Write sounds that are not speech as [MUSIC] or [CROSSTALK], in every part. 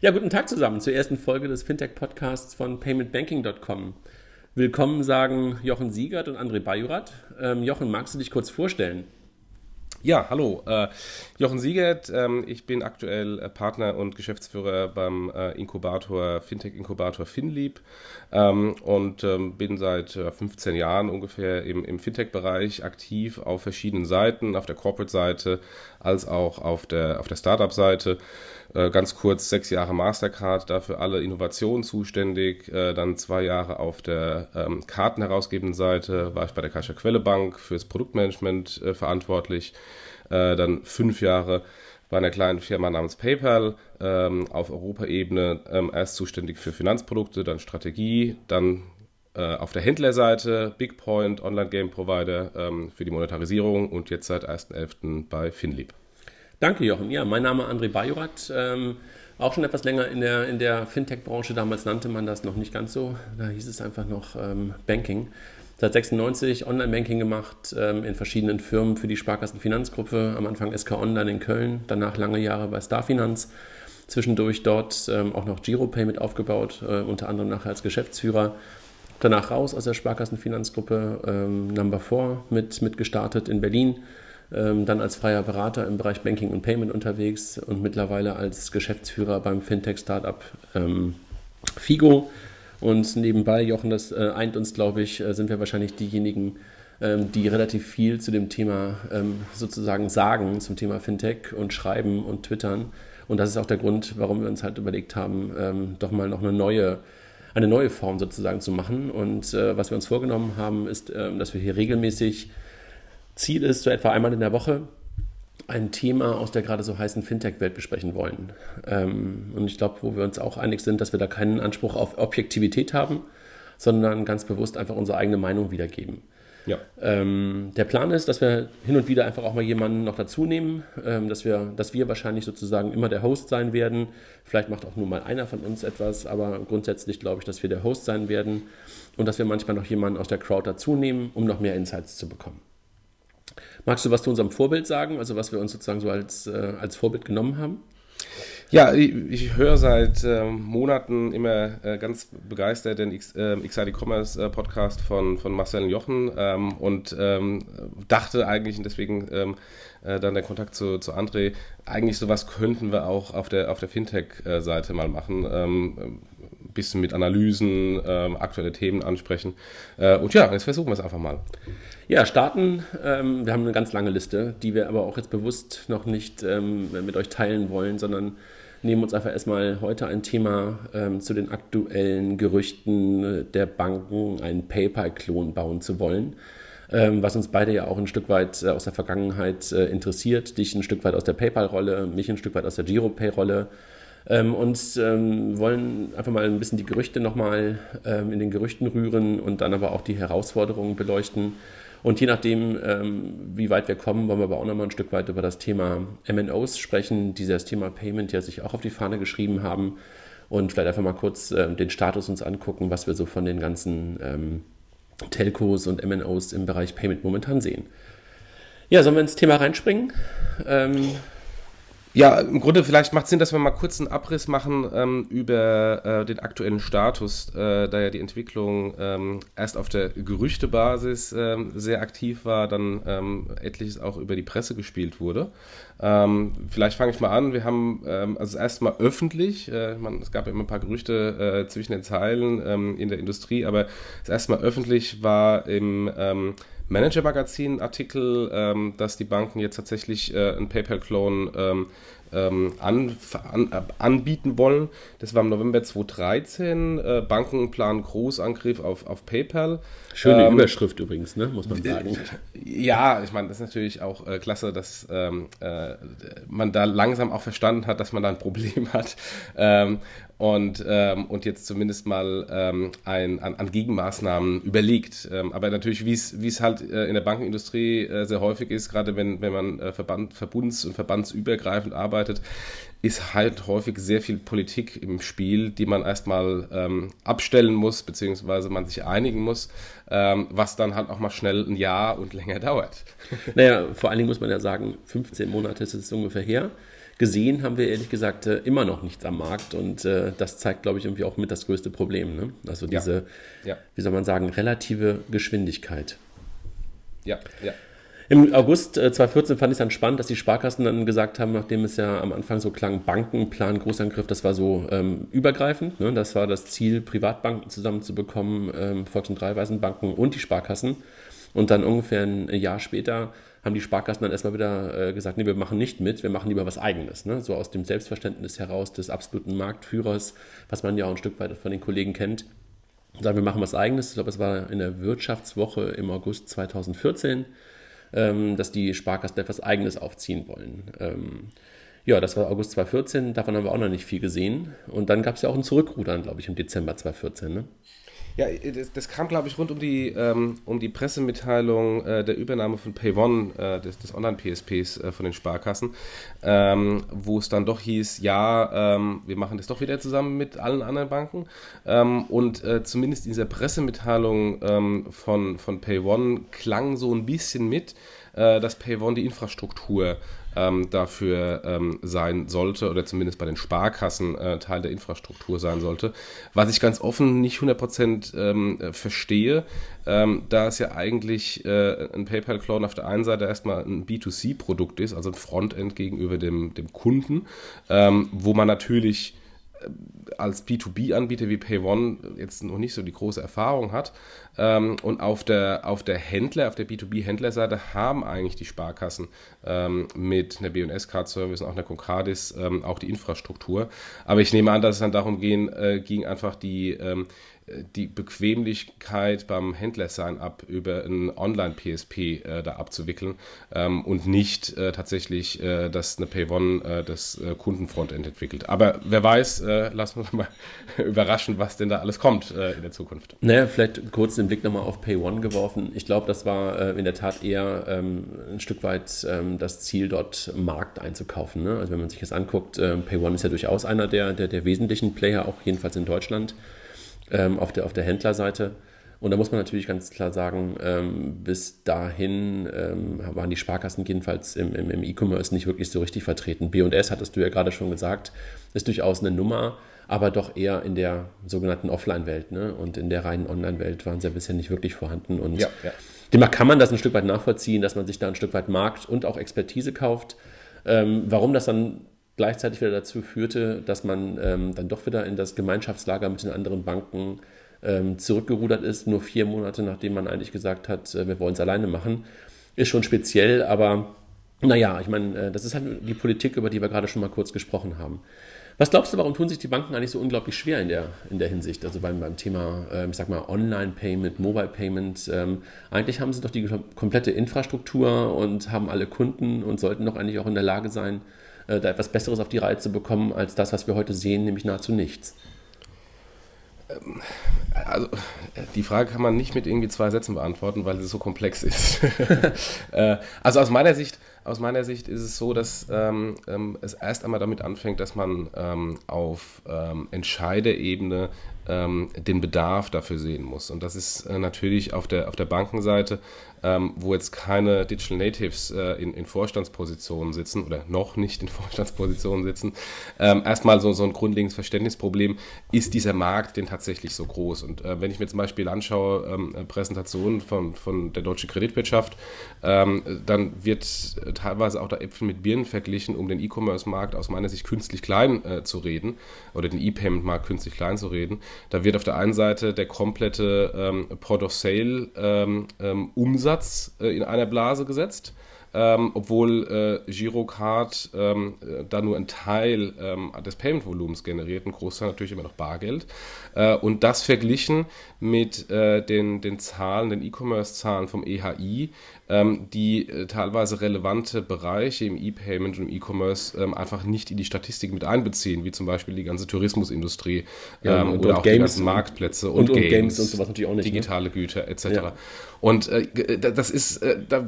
Ja, guten Tag zusammen zur ersten Folge des Fintech-Podcasts von paymentbanking.com. Willkommen sagen Jochen Siegert und André Bajurat. Ähm, Jochen, magst du dich kurz vorstellen? Ja, hallo. Äh, Jochen Siegert. Ähm, ich bin aktuell äh, Partner und Geschäftsführer beim äh, Inkubator, Fintech-Inkubator FinLeap ähm, und ähm, bin seit 15 äh, Jahren ungefähr im, im Fintech-Bereich aktiv auf verschiedenen Seiten, auf der Corporate-Seite als auch auf der, auf der Startup-Seite. Äh, ganz kurz sechs Jahre Mastercard, dafür alle Innovationen zuständig. Äh, dann zwei Jahre auf der ähm, kartenherausgebenden Seite war ich bei der Caixa Quelle Bank fürs Produktmanagement äh, verantwortlich. Dann fünf Jahre bei einer kleinen Firma namens PayPal ähm, auf Europaebene ähm, erst zuständig für Finanzprodukte, dann Strategie, dann äh, auf der Händlerseite BigPoint, Online-Game-Provider ähm, für die Monetarisierung und jetzt seit 1.11. bei FinLeap. Danke, Jochen. Ja, mein Name ist André Bajorat. Ähm, auch schon etwas länger in der, in der Fintech-Branche. Damals nannte man das noch nicht ganz so. Da hieß es einfach noch ähm, Banking. Seit 96 Online-Banking gemacht ähm, in verschiedenen Firmen für die Sparkassenfinanzgruppe. Am Anfang SK Online in Köln, danach lange Jahre bei Starfinanz. Zwischendurch dort ähm, auch noch Giropay mit aufgebaut, äh, unter anderem nachher als Geschäftsführer. Danach raus aus der Sparkassenfinanzgruppe, ähm, Number 4 mit, mit gestartet in Berlin dann als freier Berater im Bereich Banking und Payment unterwegs und mittlerweile als Geschäftsführer beim Fintech-Startup ähm, Figo. Und nebenbei, Jochen, das äh, eint uns, glaube ich, äh, sind wir wahrscheinlich diejenigen, ähm, die relativ viel zu dem Thema ähm, sozusagen sagen, zum Thema Fintech und schreiben und twittern. Und das ist auch der Grund, warum wir uns halt überlegt haben, ähm, doch mal noch eine neue eine neue Form sozusagen zu machen. Und äh, was wir uns vorgenommen haben, ist, äh, dass wir hier regelmäßig Ziel ist, so etwa einmal in der Woche ein Thema aus der gerade so heißen Fintech-Welt besprechen wollen. Ähm, und ich glaube, wo wir uns auch einig sind, dass wir da keinen Anspruch auf Objektivität haben, sondern ganz bewusst einfach unsere eigene Meinung wiedergeben. Ja. Ähm, der Plan ist, dass wir hin und wieder einfach auch mal jemanden noch dazu nehmen, ähm, dass, wir, dass wir wahrscheinlich sozusagen immer der Host sein werden. Vielleicht macht auch nur mal einer von uns etwas, aber grundsätzlich glaube ich, dass wir der Host sein werden und dass wir manchmal noch jemanden aus der Crowd dazu nehmen, um noch mehr Insights zu bekommen. Magst du was zu unserem Vorbild sagen, also was wir uns sozusagen so als, äh, als Vorbild genommen haben? Ja, ich, ich höre seit äh, Monaten immer äh, ganz begeistert den X, äh, XID Commerce äh, Podcast von, von Marcel und Jochen ähm, und ähm, dachte eigentlich, und deswegen ähm, äh, dann der Kontakt zu, zu André, eigentlich sowas könnten wir auch auf der, auf der Fintech-Seite mal machen. Ähm, ein bisschen mit Analysen, ähm, aktuelle Themen ansprechen. Äh, und ja, jetzt versuchen wir es einfach mal. Ja, starten. Ähm, wir haben eine ganz lange Liste, die wir aber auch jetzt bewusst noch nicht ähm, mit euch teilen wollen, sondern nehmen uns einfach erstmal heute ein Thema ähm, zu den aktuellen Gerüchten der Banken, einen PayPal-Klon bauen zu wollen. Ähm, was uns beide ja auch ein Stück weit äh, aus der Vergangenheit äh, interessiert. Dich ein Stück weit aus der PayPal-Rolle, mich ein Stück weit aus der Giropay-Rolle. Ähm, und ähm, wollen einfach mal ein bisschen die Gerüchte nochmal ähm, in den Gerüchten rühren und dann aber auch die Herausforderungen beleuchten und je nachdem, ähm, wie weit wir kommen, wollen wir aber auch nochmal ein Stück weit über das Thema MNOs sprechen, die das Thema Payment ja sich auch auf die Fahne geschrieben haben. Und vielleicht einfach mal kurz äh, den Status uns angucken, was wir so von den ganzen ähm, Telcos und MNOs im Bereich Payment momentan sehen. Ja, sollen wir ins Thema reinspringen? Ähm, ja, im Grunde vielleicht macht es Sinn, dass wir mal kurz einen Abriss machen ähm, über äh, den aktuellen Status, äh, da ja die Entwicklung ähm, erst auf der Gerüchtebasis ähm, sehr aktiv war, dann ähm, etliches auch über die Presse gespielt wurde. Ähm, vielleicht fange ich mal an. Wir haben ähm, also erstmal öffentlich, äh, man, es gab ja immer ein paar Gerüchte äh, zwischen den Zeilen in der Industrie, aber das erste Mal öffentlich war im Manager-Magazin-Artikel, ähm, dass die Banken jetzt tatsächlich äh, einen PayPal-Clone ähm, ähm, an, an, anbieten wollen. Das war im November 2013. Äh, Banken planen Großangriff auf, auf PayPal. Schöne ähm, Überschrift übrigens, ne? muss man sagen. Ja, ich meine, das ist natürlich auch äh, klasse, dass ähm, äh, man da langsam auch verstanden hat, dass man da ein Problem [LAUGHS] hat. Ähm, und, ähm, und jetzt zumindest mal ähm, ein, an, an, Gegenmaßnahmen überlegt. Ähm, aber natürlich, wie es halt äh, in der Bankenindustrie äh, sehr häufig ist, gerade wenn, wenn man äh, Verband, verbunds- und verbandsübergreifend arbeitet, ist halt häufig sehr viel Politik im Spiel, die man erstmal ähm, abstellen muss, beziehungsweise man sich einigen muss, ähm, was dann halt auch mal schnell ein Jahr und länger [LAUGHS] dauert. Naja, vor allen Dingen muss man ja sagen, 15 Monate ist es ungefähr her gesehen haben wir ehrlich gesagt äh, immer noch nichts am Markt und äh, das zeigt, glaube ich, irgendwie auch mit das größte Problem. Ne? Also diese, ja. Ja. wie soll man sagen, relative Geschwindigkeit. Ja, ja. Im August äh, 2014 fand ich es dann spannend, dass die Sparkassen dann gesagt haben, nachdem es ja am Anfang so klang, Bankenplan, Großangriff, das war so ähm, übergreifend. Ne? Das war das Ziel, Privatbanken zusammenzubekommen, ähm, Volks- und Dreiweisenbanken und die Sparkassen. Und dann ungefähr ein Jahr später haben die Sparkassen dann erstmal wieder äh, gesagt, nee, wir machen nicht mit, wir machen lieber was Eigenes. Ne? So aus dem Selbstverständnis heraus des absoluten Marktführers, was man ja auch ein Stück weit von den Kollegen kennt. Sagen, wir machen was Eigenes. Ich glaube, es war in der Wirtschaftswoche im August 2014 ähm, dass die Sparkassen etwas Eigenes aufziehen wollen. Ähm, ja, das war August 2014, davon haben wir auch noch nicht viel gesehen. Und dann gab es ja auch ein Zurückrudern, glaube ich, im Dezember 2014. Ne? Ja, das, das kam, glaube ich, rund um die, ähm, um die Pressemitteilung äh, der Übernahme von PayOne, äh, des, des Online-PSPs äh, von den Sparkassen, ähm, wo es dann doch hieß, ja, ähm, wir machen das doch wieder zusammen mit allen anderen Banken. Ähm, und äh, zumindest in dieser Pressemitteilung ähm, von, von PayOne klang so ein bisschen mit, äh, dass PayOne die Infrastruktur ähm, dafür ähm, sein sollte oder zumindest bei den Sparkassen äh, Teil der Infrastruktur sein sollte. Was ich ganz offen nicht 100% ähm, verstehe, ähm, da es ja eigentlich äh, ein PayPal-Clone auf der einen Seite erstmal ein B2C-Produkt ist, also ein Frontend gegenüber dem, dem Kunden, ähm, wo man natürlich äh, als B2B-Anbieter wie PayOne jetzt noch nicht so die große Erfahrung hat. Ähm, und auf der, auf der Händler, auf der B2B-Händlerseite haben eigentlich die Sparkassen ähm, mit einer BS-Card-Service und auch einer Concardis ähm, auch die Infrastruktur. Aber ich nehme an, dass es dann darum gehen, äh, ging einfach die die Bequemlichkeit beim Händler-Sign-up über ein Online-PSP äh, da abzuwickeln ähm, und nicht äh, tatsächlich, äh, dass eine Payone äh, das äh, Kundenfrontend entwickelt. Aber wer weiß, äh, lassen wir uns mal [LAUGHS] überraschen, was denn da alles kommt in der Zukunft. Naja, vielleicht kurz den Blick nochmal auf Pay1 geworfen. Ich glaube, das war in der Tat eher ähm, ein Stück weit ähm, das Ziel, dort Markt einzukaufen. Ne? Also wenn man sich das anguckt, Pay1 ist ja durchaus einer der, der, der wesentlichen Player, auch jedenfalls in Deutschland ähm, auf, der, auf der Händlerseite. Und da muss man natürlich ganz klar sagen, ähm, bis dahin ähm, waren die Sparkassen jedenfalls im, im, im E-Commerce nicht wirklich so richtig vertreten. BS, hattest du ja gerade schon gesagt, ist durchaus eine Nummer, aber doch eher in der sogenannten Offline-Welt. Ne? Und in der reinen Online-Welt waren sie ja bisher nicht wirklich vorhanden. Und ja, ja. demnach kann man das ein Stück weit nachvollziehen, dass man sich da ein Stück weit Markt und auch Expertise kauft. Ähm, warum das dann gleichzeitig wieder dazu führte, dass man ähm, dann doch wieder in das Gemeinschaftslager mit den anderen Banken ähm, zurückgerudert ist, nur vier Monate nachdem man eigentlich gesagt hat, äh, wir wollen es alleine machen. Ist schon speziell, aber naja, ich meine, äh, das ist halt die Politik, über die wir gerade schon mal kurz gesprochen haben. Was glaubst du, warum tun sich die Banken eigentlich so unglaublich schwer in der, in der Hinsicht? Also beim, beim Thema, äh, ich sag mal, Online-Payment, Mobile-Payment. Ähm, eigentlich haben sie doch die komplette Infrastruktur und haben alle Kunden und sollten doch eigentlich auch in der Lage sein, äh, da etwas Besseres auf die Reihe zu bekommen, als das, was wir heute sehen, nämlich nahezu nichts? Ähm, also, die Frage kann man nicht mit irgendwie zwei Sätzen beantworten, weil sie so komplex ist. [LAUGHS] Äh, also aus meiner Sicht, aus meiner Sicht ist es so, dass ähm, ähm, es erst einmal damit anfängt, dass man ähm, auf ähm, Entscheiderebene ähm, den Bedarf dafür sehen muss. Und das ist äh, natürlich auf der, auf der Bankenseite ähm, wo jetzt keine Digital Natives äh, in, in, Vorstandspositionen sitzen oder noch nicht in [LAUGHS] Vorstandspositionen sitzen, ähm, erstmal so, so ein grundlegendes Verständnisproblem, ist dieser Markt denn tatsächlich so groß? Und äh, wenn ich mir zum Beispiel anschaue, ähm, Präsentationen von, von der deutschen Kreditwirtschaft, ähm, dann wird teilweise auch der Äpfel mit Birnen verglichen, um den E-Commerce-Markt aus meiner Sicht künstlich klein äh, zu reden oder den E-Payment-Markt künstlich klein zu reden. Da wird auf der einen Seite der komplette ähm, Port of Sale ähm, Umsatz Umsatz äh, in einer Blase gesetzt. Ähm, obwohl äh, Girocard ähm, äh, da nur ein Teil ähm, des Payment-Volumens generiert, ein Großteil natürlich immer noch Bargeld. Äh, und das verglichen mit äh, den, den Zahlen, den E-Commerce-Zahlen vom EHI, ähm, die äh, teilweise relevante Bereiche im E-Payment und im E-Commerce ähm, einfach nicht in die Statistik mit einbeziehen, wie zum Beispiel die ganze Tourismusindustrie ja, ähm, oder auch Games die ganzen Marktplätze und, und, und Games, Games, und sowas natürlich auch nicht. Ne? Digitale ne? Güter etc. Ja. Und äh, äh das ist, äh, da,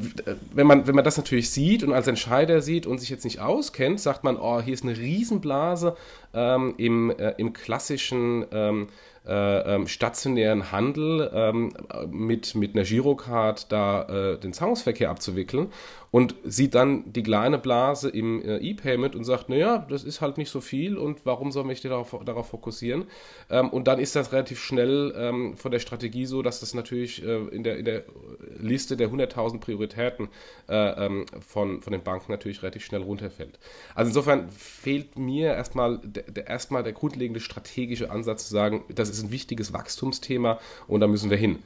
wenn, man, wenn man das natürlich sieht und als Entscheider sieht und sich jetzt nicht auskennt, sagt man, oh, hier ist eine Riesenblase ähm, im, äh, im klassischen ähm, äh, ähm, stationären Handel ähm, mit, mit einer Girocard da äh, den Zahlungsverkehr abzuwickeln und sieht dann die kleine Blase im äh, E-Payment und sagt, naja, das ist halt nicht so viel und warum soll ich darauf, darauf fokussieren? Ähm, und dann ist das relativ schnell ähm, von der Strategie so, dass das natürlich äh, in, der, in der Liste der 100.000 Prioritäten äh, ähm, von, von den Banken natürlich relativ schnell runterfällt. Also insofern fehlt mir erstmal der, der, erstmal der grundlegende strategische Ansatz zu sagen, das ist ein wichtiges Wachstumsthema und da müssen wir hin.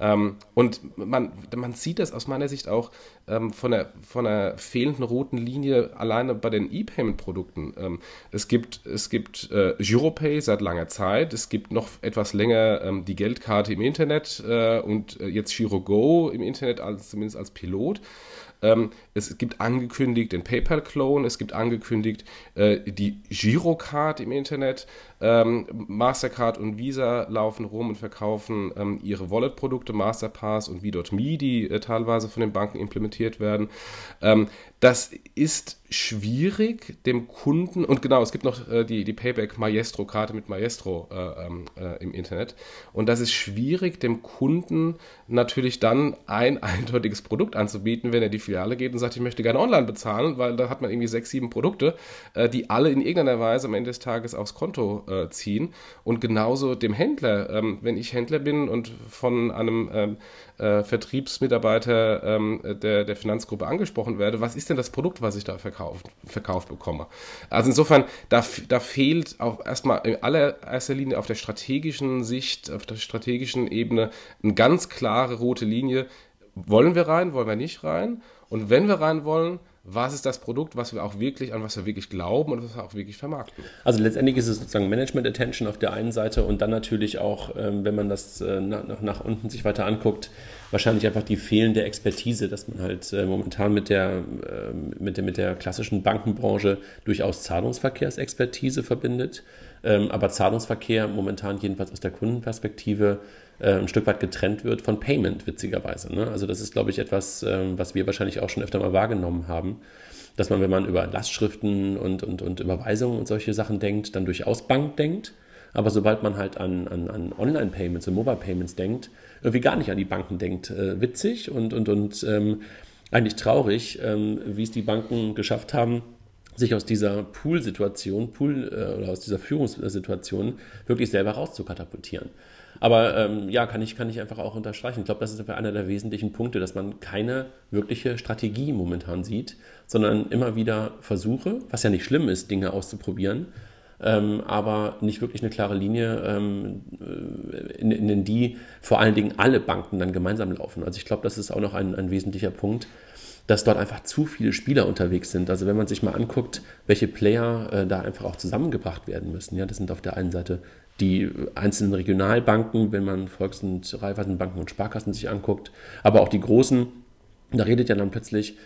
Ähm, und man, man sieht das aus meiner Sicht auch ähm, von, der, von der fehlenden roten Linie alleine bei den E-Payment-Produkten. Ähm, es gibt, es gibt äh, Giropay seit langer Zeit, es gibt noch etwas länger ähm, die Geldkarte im Internet äh, und äh, jetzt GiroGo im Internet als, zumindest als Pilot. Es gibt angekündigt den PayPal-Clone, es gibt angekündigt äh, die Girocard im Internet. Ähm, Mastercard und Visa laufen rum und verkaufen ähm, ihre Wallet-Produkte, Masterpass und V.me, die äh, teilweise von den Banken implementiert werden. Ähm, das ist schwierig dem Kunden, und genau, es gibt noch äh, die, die Payback Maestro-Karte mit Maestro äh, ähm, äh, im Internet. Und das ist schwierig dem Kunden natürlich dann ein [LAUGHS] eindeutiges Produkt anzubieten, wenn er die Filiale geht und sagt, ich möchte gerne online bezahlen, weil da hat man irgendwie sechs, sieben Produkte, äh, die alle in irgendeiner Weise am Ende des Tages aufs Konto äh, ziehen. Und genauso dem Händler, ähm, wenn ich Händler bin und von einem ähm, äh, Vertriebsmitarbeiter ähm, der, der Finanzgruppe angesprochen werde, was ist denn das Produkt, was ich da verkauft, verkauft bekomme? Also insofern, da, da fehlt auch erstmal in allererster Linie auf der strategischen Sicht, auf der strategischen Ebene eine ganz klare rote Linie. Wollen wir rein, wollen wir nicht rein? Und wenn wir rein wollen, was ist das Produkt, was wir auch wirklich, an was wir wirklich glauben und was wir auch wirklich vermarkten. Also letztendlich ist es sozusagen Management Attention auf der einen Seite und dann natürlich auch, ähm, wenn man das äh, nach, nach unten sich weiter anguckt, wahrscheinlich einfach die fehlende Expertise, dass man halt äh, momentan mit der, ähm, mit, der, mit der klassischen Bankenbranche durchaus Zahlungsverkehrsexpertise verbindet. Ähm, aber Zahlungsverkehr momentan jedenfalls aus der Kundenperspektive äh, ein Stück weit getrennt wird von Payment, witzigerweise. Ne? Also das ist, glaube ich, etwas, ähm, was wir wahrscheinlich auch schon öfter mal wahrgenommen haben, dass man, wenn man über Lastschriften und, und, und Überweisungen und solche Sachen denkt, dann durchaus Bank denkt. Aber sobald man halt an, an, an Online-Payments und Mobile-Payments denkt, irgendwie gar nicht an die Banken denkt. Äh, witzig und, und, und ähm, eigentlich traurig, ähm, wie es die Banken geschafft haben, sich aus dieser Pool-Situation, Pool, äh, oder aus dieser Führungssituation wirklich selber rauszukatapultieren. Aber ähm, ja, kann ich, kann ich einfach auch unterstreichen. Ich glaube, das ist einer der wesentlichen Punkte, dass man keine wirkliche Strategie momentan sieht, sondern immer wieder Versuche, was ja nicht schlimm ist, Dinge auszuprobieren, ähm, aber nicht wirklich eine klare Linie, ähm, äh, in, in die vor allen Dingen alle Banken dann gemeinsam laufen. Also ich glaube, das ist auch noch ein, ein wesentlicher Punkt dass dort einfach zu viele Spieler unterwegs sind. Also wenn man sich mal anguckt, welche Player äh, da einfach auch zusammengebracht werden müssen. Ja, das sind auf der einen Seite die einzelnen Regionalbanken, wenn man Volks- und Raiffeisenbanken und Sparkassen sich anguckt, aber auch die großen, da redet ja dann plötzlich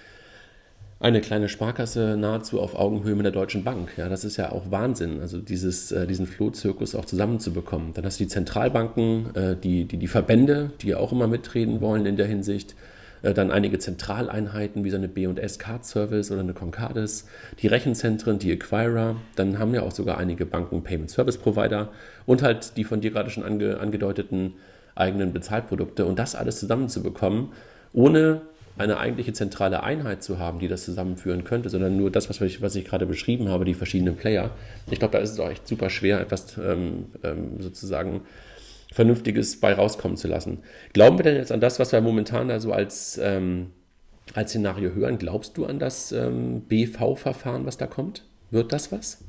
eine kleine Sparkasse nahezu auf Augenhöhe mit der Deutschen Bank. Ja, das ist ja auch Wahnsinn, also dieses, äh, diesen Flohzirkus auch zusammenzubekommen. Dann hast du die Zentralbanken, äh, die, die, die Verbände, die ja auch immer mitreden wollen in der Hinsicht. Äh, dann einige Zentraleinheiten wie so eine B&S Card Service oder eine Concardis, die Rechenzentren, die Acquirer, dann haben ja auch sogar einige Banken Payment Service Provider und halt die von dir gerade schon ange, angedeuteten eigenen Bezahlprodukte und das alles zusammenzubekommen, ohne eine eigentliche zentrale Einheit zu haben, die das zusammenführen könnte, sondern nur das, was ich, was ich gerade beschrieben habe, die verschiedenen Player. Ich glaube, da ist es auch echt super schwer, etwas ähm, ähm, sozusagen Vernünftiges bei rauskommen zu lassen. Glauben wir denn jetzt an das, was wir momentan da so als, ähm, als Szenario hören? Glaubst du an das ähm, BV-Verfahren, was da kommt? Wird das was?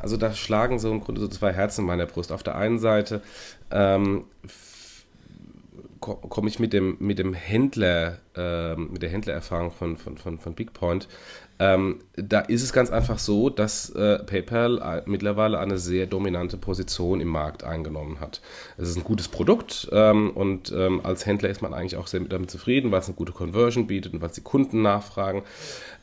Also da schlagen so im Grunde so zwei Herzen in meiner Brust. Auf der einen Seite ähm, komme ich mit dem, mit dem Händler, äh, mit der Händlererfahrung von, von, von, von BigPoint. Ähm, da ist es ganz einfach so, dass äh, PayPal äh, mittlerweile eine sehr dominante Position im Markt eingenommen hat. Es ist ein gutes Produkt ähm, und ähm, als Händler ist man eigentlich auch sehr damit zufrieden, weil es eine gute Conversion bietet und weil die Kunden nachfragen.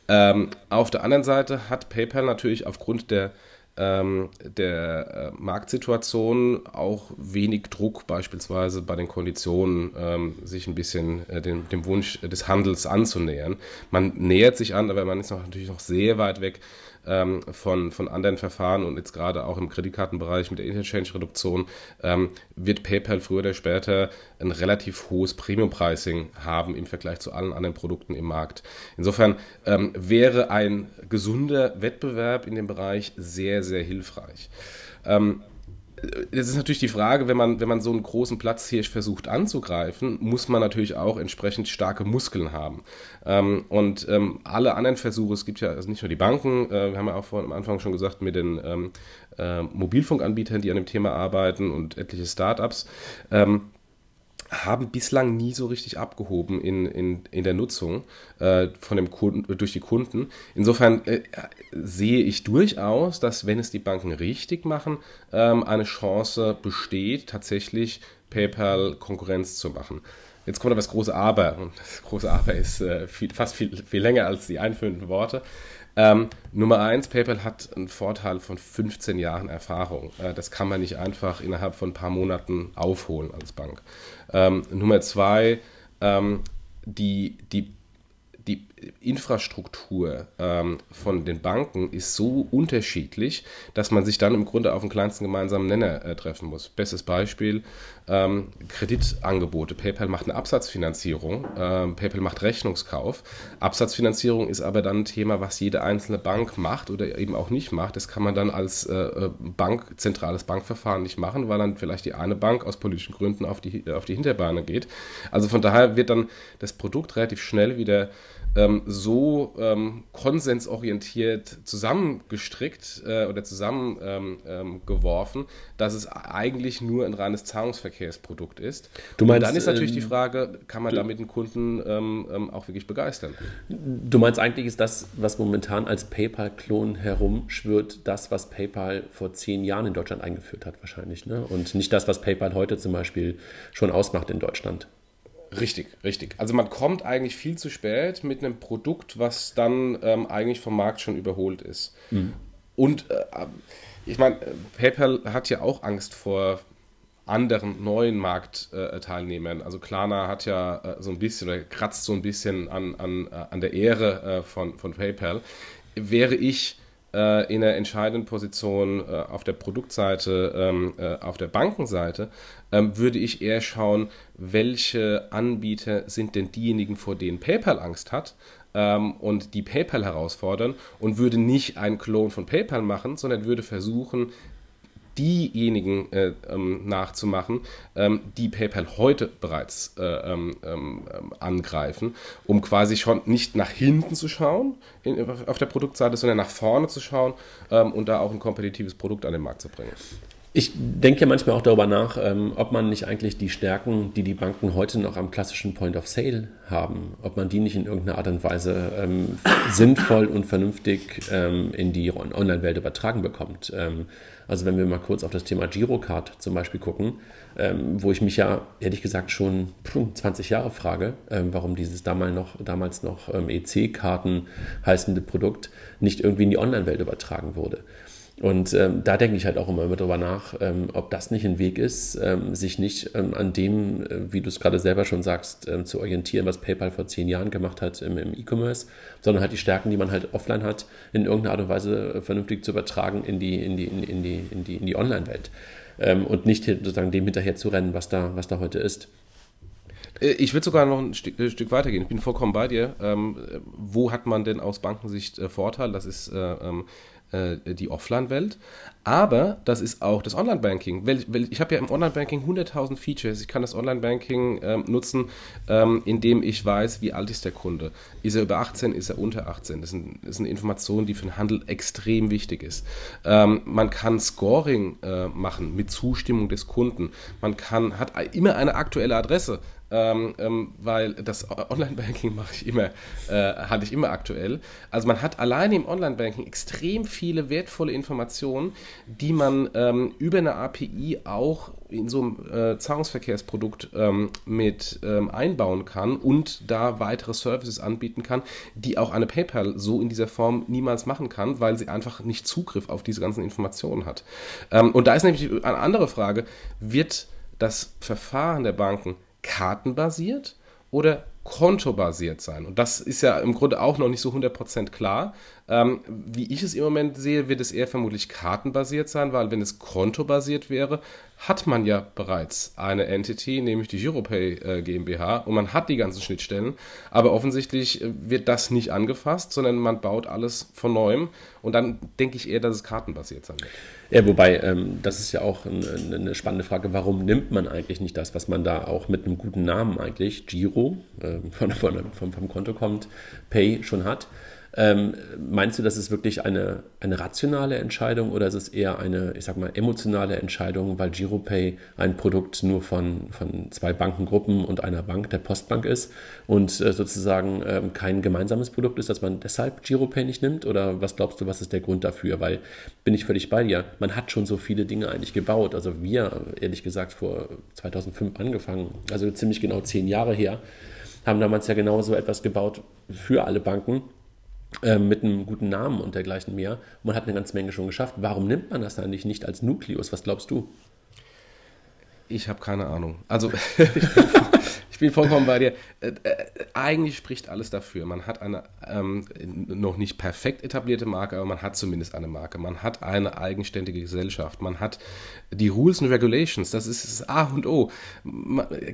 Ähm, auf der anderen Seite hat PayPal natürlich aufgrund der ähm, der äh, Marktsituation auch wenig Druck beispielsweise bei den Konditionen, ähm, sich ein bisschen äh, dem, dem, Wunsch des Handels anzunähern. Man nähert sich an, aber man ist noch, natürlich noch sehr weit weg ähm, von, von anderen Verfahren und jetzt gerade auch im Kreditkartenbereich mit der Interchange-Reduktion ähm, wird PayPal früher oder später ein relativ hohes Premium-Pricing haben im Vergleich zu allen anderen Produkten im Markt. Insofern ähm, wäre ein gesunder Wettbewerb in dem Bereich sehr, sehr hilfreich. Ähm, das ist natürlich die Frage, wenn man, wenn man so einen großen Platzhirsch versucht anzugreifen, muss man natürlich auch entsprechend starke Muskeln haben. Ähm, und ähm, alle anderen Versuche, es gibt ja also nicht nur die Banken, äh, wir haben ja auch vor, am Anfang schon gesagt, mit den ähm, äh, Mobilfunkanbietern, die an dem Thema arbeiten und etliche Startups, ähm, haben bislang nie so richtig abgehoben in, in, in der Nutzung äh, von dem Kunden, durch die Kunden. Insofern äh, sehe ich durchaus, dass wenn es die Banken richtig machen, ähm, eine Chance besteht, tatsächlich PayPal Konkurrenz zu machen. Jetzt kommt aber das große Aber und das große Aber ist äh, viel, fast viel, viel länger als die einführenden Worte. Ähm, Nummer eins, PayPal hat einen Vorteil von 15 Jahren Erfahrung. Äh, das kann man nicht einfach innerhalb von ein paar Monaten aufholen als Bank. Ähm, Nummer zwei, ähm, die, die die Infrastruktur ähm, von den Banken ist so unterschiedlich, dass man sich dann im Grunde auf den kleinsten gemeinsamen Nenner äh, treffen muss. Bestes Beispiel, ähm, Kreditangebote. PayPal macht eine Absatzfinanzierung, ähm, PayPal macht Rechnungskauf. Absatzfinanzierung ist aber dann ein Thema, was jede einzelne Bank macht oder eben auch nicht macht. Das kann man dann als äh, Bank, zentrales Bankverfahren nicht machen, weil dann vielleicht die eine Bank aus politischen Gründen auf die, auf die Hinterbeine geht. Also von daher wird dann das Produkt relativ schnell wieder ähm, so ähm, konsensorientiert zusammengestrickt äh, oder zusammengeworfen, ähm, ähm dass es eigentlich nur ein reines Zahlungsverkehrsprodukt ist. Du meinst, Und dann ist natürlich die ähm, Frage, kann man damit einen Kunden ähm, auch wirklich begeistern? Du meinst eigentlich ist das, was momentan als PayPal-Klon herumschwirrt, das, was PayPal vor zehn Jahren in Deutschland eingeführt hat wahrscheinlich. Ne? Und nicht das, was PayPal heute zum Beispiel schon ausmacht in Deutschland. Richtig, richtig. Also man kommt eigentlich viel zu spät mit einem Produkt, was dann ähm, eigentlich vom Markt schon überholt ist. Mhm. Und äh, ich meine, PayPal hat ja auch Angst vor anderen neuen Marktteilnehmern. also Klarna hat ja äh, so ein bisschen oder kratzt so ein bisschen an, an, äh, an der Ehre äh, von, von PayPal. Wäre ich äh, in einer entscheidenden Position äh, auf der Produktseite, ähm, äh, auf der Bankenseite, ähm, würde ich eher schauen, welche Anbieter sind denn diejenigen, vor denen PayPal Angst hat ähm, und die PayPal herausfordern und würde nicht einen Klon von PayPal machen, sondern würde versuchen, diejenigen äh, ähm, nachzumachen, ähm, die PayPal heute bereits äh, ähm, ähm, angreifen, um quasi schon nicht nach hinten zu schauen in, auf der Produktseite, sondern nach vorne zu schauen ähm, und da auch ein kompetitives Produkt an den Markt zu bringen. Ich denke manchmal auch darüber nach, ähm, ob man nicht eigentlich die Stärken, die die Banken heute noch am klassischen Point of Sale haben, ob man die nicht in irgendeiner Art und Weise ähm, sinnvoll und vernünftig ähm, in die Online-Welt übertragen bekommt. Ähm, also wenn wir mal kurz auf das Thema Girocard zum Beispiel gucken, ähm, wo ich mich ja ehrlich gesagt schon 20 Jahre frage, ähm, warum dieses damals noch, damals noch EC-Karten heißende Produkt nicht irgendwie in die Online-Welt übertragen wurde. Und ähm, da denke ich halt auch immer drüber nach, ähm, ob das nicht ein Weg ist, ähm, sich nicht ähm, an dem, äh, wie du es gerade selber schon sagst, ähm, zu orientieren, was PayPal vor zehn Jahren gemacht hat im, im E-Commerce, sondern halt die Stärken, die man halt offline hat, in irgendeiner Art und Weise äh, vernünftig zu übertragen in die, in die, in in die, in die, in die Online-Welt. Ähm, und nicht sozusagen dem hinterher zu rennen, was da, was da heute ist. Äh, ich würde sogar noch ein Stück, ein Stück weitergehen. Ich bin vollkommen bei dir. Ähm, wo hat man denn aus Bankensicht äh, Vorteil? Das ist äh, ähm, äh, die Offline-Welt. Aber das ist auch das Online-Banking. Ich habe ja im Online-Banking 100.000 Features. Ich kann das Online-Banking ähm, nutzen, ähm, indem ich weiß, wie alt ist der Kunde. Ist er über 18, ist er unter 18? Das, sind, das ist eine Information, die für den Handel extrem wichtig ist. Ähm, man kann Scoring äh, machen mit Zustimmung des Kunden. Man kann, hat immer eine aktuelle Adresse ähm, ähm, weil das Online-Banking mache ich immer, äh, hatte ich immer aktuell. Also man hat alleine im Online-Banking extrem viele wertvolle Informationen, die man ähm, über eine API auch in so einem äh, Zahlungsverkehrsprodukt ähm, mit ähm, einbauen kann und da weitere Services anbieten kann, die auch eine PayPal so in dieser Form niemals machen kann, weil sie einfach nicht Zugriff auf diese ganzen Informationen hat. Ähm, und da ist nämlich eine andere Frage, wird das Verfahren der Banken kartenbasiert oder kontobasiert sein. Und das ist ja im Grunde auch noch nicht so 100% klar. Ähm, wie ich es im Moment sehe, wird es eher vermutlich kartenbasiert sein, weil wenn es kontobasiert wäre, hat man ja bereits eine Entity, nämlich die Giropay äh, GmbH, und man hat die ganzen Schnittstellen. Aber offensichtlich äh, wird das nicht angefasst, sondern man baut alles von neuem. Und dann denke ich eher, dass es kartenbasiert sein wird. Ja, wobei, ähm, das ist ja auch eine, eine, spannende Frage, warum nimmt man eigentlich nicht das, was man da auch mit einem guten Namen eigentlich, Giro, äh, von, von, vom, vom Konto kommt, Pay schon hat. Ähm, meinst du, das ist wirklich eine, eine rationale Entscheidung oder ist es eher eine, ich sag mal, emotionale Entscheidung, weil GiroPay ein Produkt nur von, von zwei Bankengruppen und einer Bank, der Postbank ist und äh, sozusagen ähm, kein gemeinsames Produkt ist, dass man deshalb GiroPay nicht nimmt? Oder was glaubst du, was ist der Grund dafür? Weil bin ich völlig bei dir. Man hat schon so viele Dinge eigentlich gebaut. Also wir, ehrlich gesagt, vor 2005 angefangen, also ziemlich genau zehn Jahre her, haben damals ja genau so etwas gebaut für alle Banken äh, mit einem guten Namen und dergleichen mehr. Man hat eine ganze Menge schon geschafft. Warum nimmt man das eigentlich nicht als Nukleus? Was glaubst du? Ich habe keine Ahnung. Also [LAUGHS] [LAUGHS] Ich bin vollkommen bei dir. Äh, äh, eigentlich spricht alles dafür. Man hat eine ähm, noch nicht perfekt etablierte Marke, aber man hat zumindest eine Marke. Man hat eine eigenständige Gesellschaft. Man hat die Rules and Regulations. Das ist das A und O.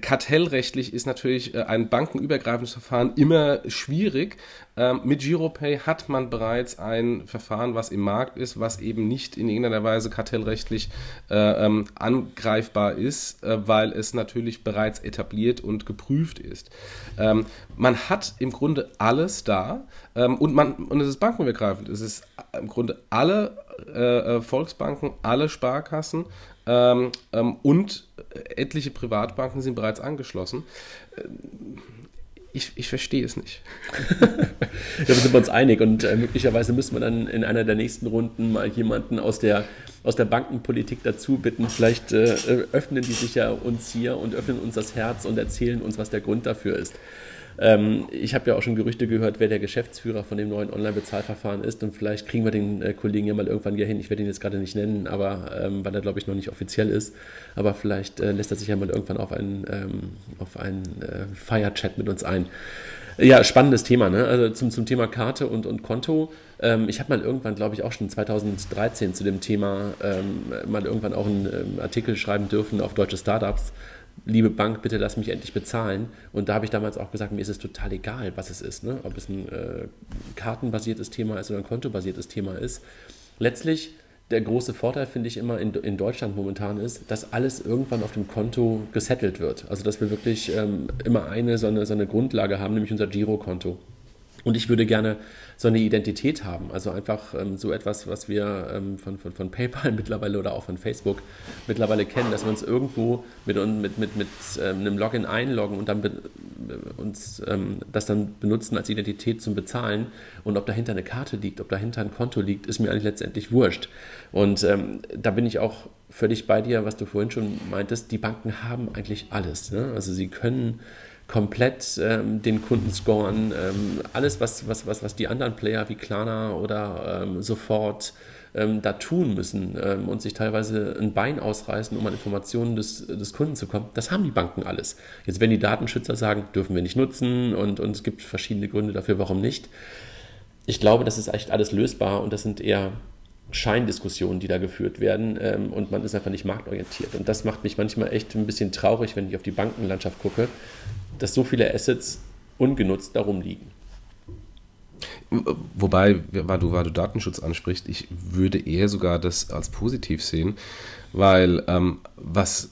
Kartellrechtlich ist natürlich ein bankenübergreifendes Verfahren immer schwierig. Ähm, mit Giropay hat man bereits ein Verfahren, was im Markt ist, was eben nicht in irgendeiner Weise kartellrechtlich äh, ähm, angreifbar ist, äh, weil es natürlich bereits etabliert und geprüft ist. Ähm, man hat im Grunde alles da ähm, und, man, und es ist bankenübergreifend. Es ist im Grunde alle äh, äh Volksbanken, alle Sparkassen ähm, ähm, und etliche Privatbanken sind bereits angeschlossen. Ich, ich verstehe es nicht. [LAUGHS] da sind wir uns einig und äh, möglicherweise müssen wir dann in einer der nächsten Runden mal jemanden aus der, aus der Bankenpolitik dazu bitten. Vielleicht äh, öffnen die sich ja uns hier und öffnen uns das Herz und erzählen uns, was der Grund dafür ist. Ähm, ich habe ja auch schon Gerüchte gehört, wer der Geschäftsführer von dem neuen Online-Bezahlverfahren ist und vielleicht kriegen wir den äh, Kollegen ja mal irgendwann hier hin. Ich werde ihn jetzt gerade nicht nennen, aber ähm, weil er glaube ich noch nicht offiziell ist. Aber vielleicht äh, lässt er sich ja mal irgendwann auf einen, ähm, einen äh, Fire-Chat mit uns ein. Ja, spannendes Thema, ne? Also zum, zum Thema Karte und, und Konto. Ähm, ich habe mal irgendwann, glaube ich, auch schon 2013 zu dem Thema ähm, mal irgendwann auch einen ähm, Artikel schreiben dürfen auf deutsche Startups liebe Bank, bitte lass mich endlich bezahlen. Und da habe ich damals auch gesagt, mir ist es total egal, was es ist. Ne? Ob es ein äh, kartenbasiertes Thema ist oder ein kontobasiertes Thema ist. Letztlich der große Vorteil, finde ich, immer in, in Deutschland momentan ist, dass alles irgendwann auf dem Konto gesettelt wird. Also, dass wir wirklich ähm, immer eine so, eine so eine Grundlage haben, nämlich unser Girokonto. Und ich würde gerne so eine Identität haben. Also einfach ähm, so etwas, was wir ähm, von, von, von PayPal [LAUGHS] mittlerweile oder auch von Facebook mittlerweile kennen, dass wir uns irgendwo mit, mit, mit, mit ähm, einem Login einloggen und dann uns ähm, das dann benutzen als Identität zum Bezahlen. Und ob dahinter eine Karte liegt, ob dahinter ein Konto liegt, ist mir eigentlich letztendlich wurscht. Und ähm, da bin ich auch völlig bei dir, was du vorhin schon meintest. Die Banken haben eigentlich alles. Ne? Also sie können komplett ähm, den Kunden scoren. Ähm, alles, was, was, was, was die anderen Player wie Klarna oder ähm, sofort ähm, da tun müssen ähm, und sich teilweise ein Bein ausreißen, um an Informationen des, des Kunden zu kommen, das haben die Banken alles. Jetzt, wenn die Datenschützer sagen, dürfen wir nicht nutzen und, und es gibt verschiedene Gründe dafür, warum nicht. Ich glaube, das ist echt alles lösbar und das sind eher Scheindiskussionen, die da geführt werden ähm, und man ist einfach nicht marktorientiert. Und das macht mich manchmal echt ein bisschen traurig, wenn ich auf die Bankenlandschaft gucke, dass so viele Assets ungenutzt darum liegen. Wobei, weil du, weil du Datenschutz ansprichst, ich würde eher sogar das als positiv sehen, weil ähm, was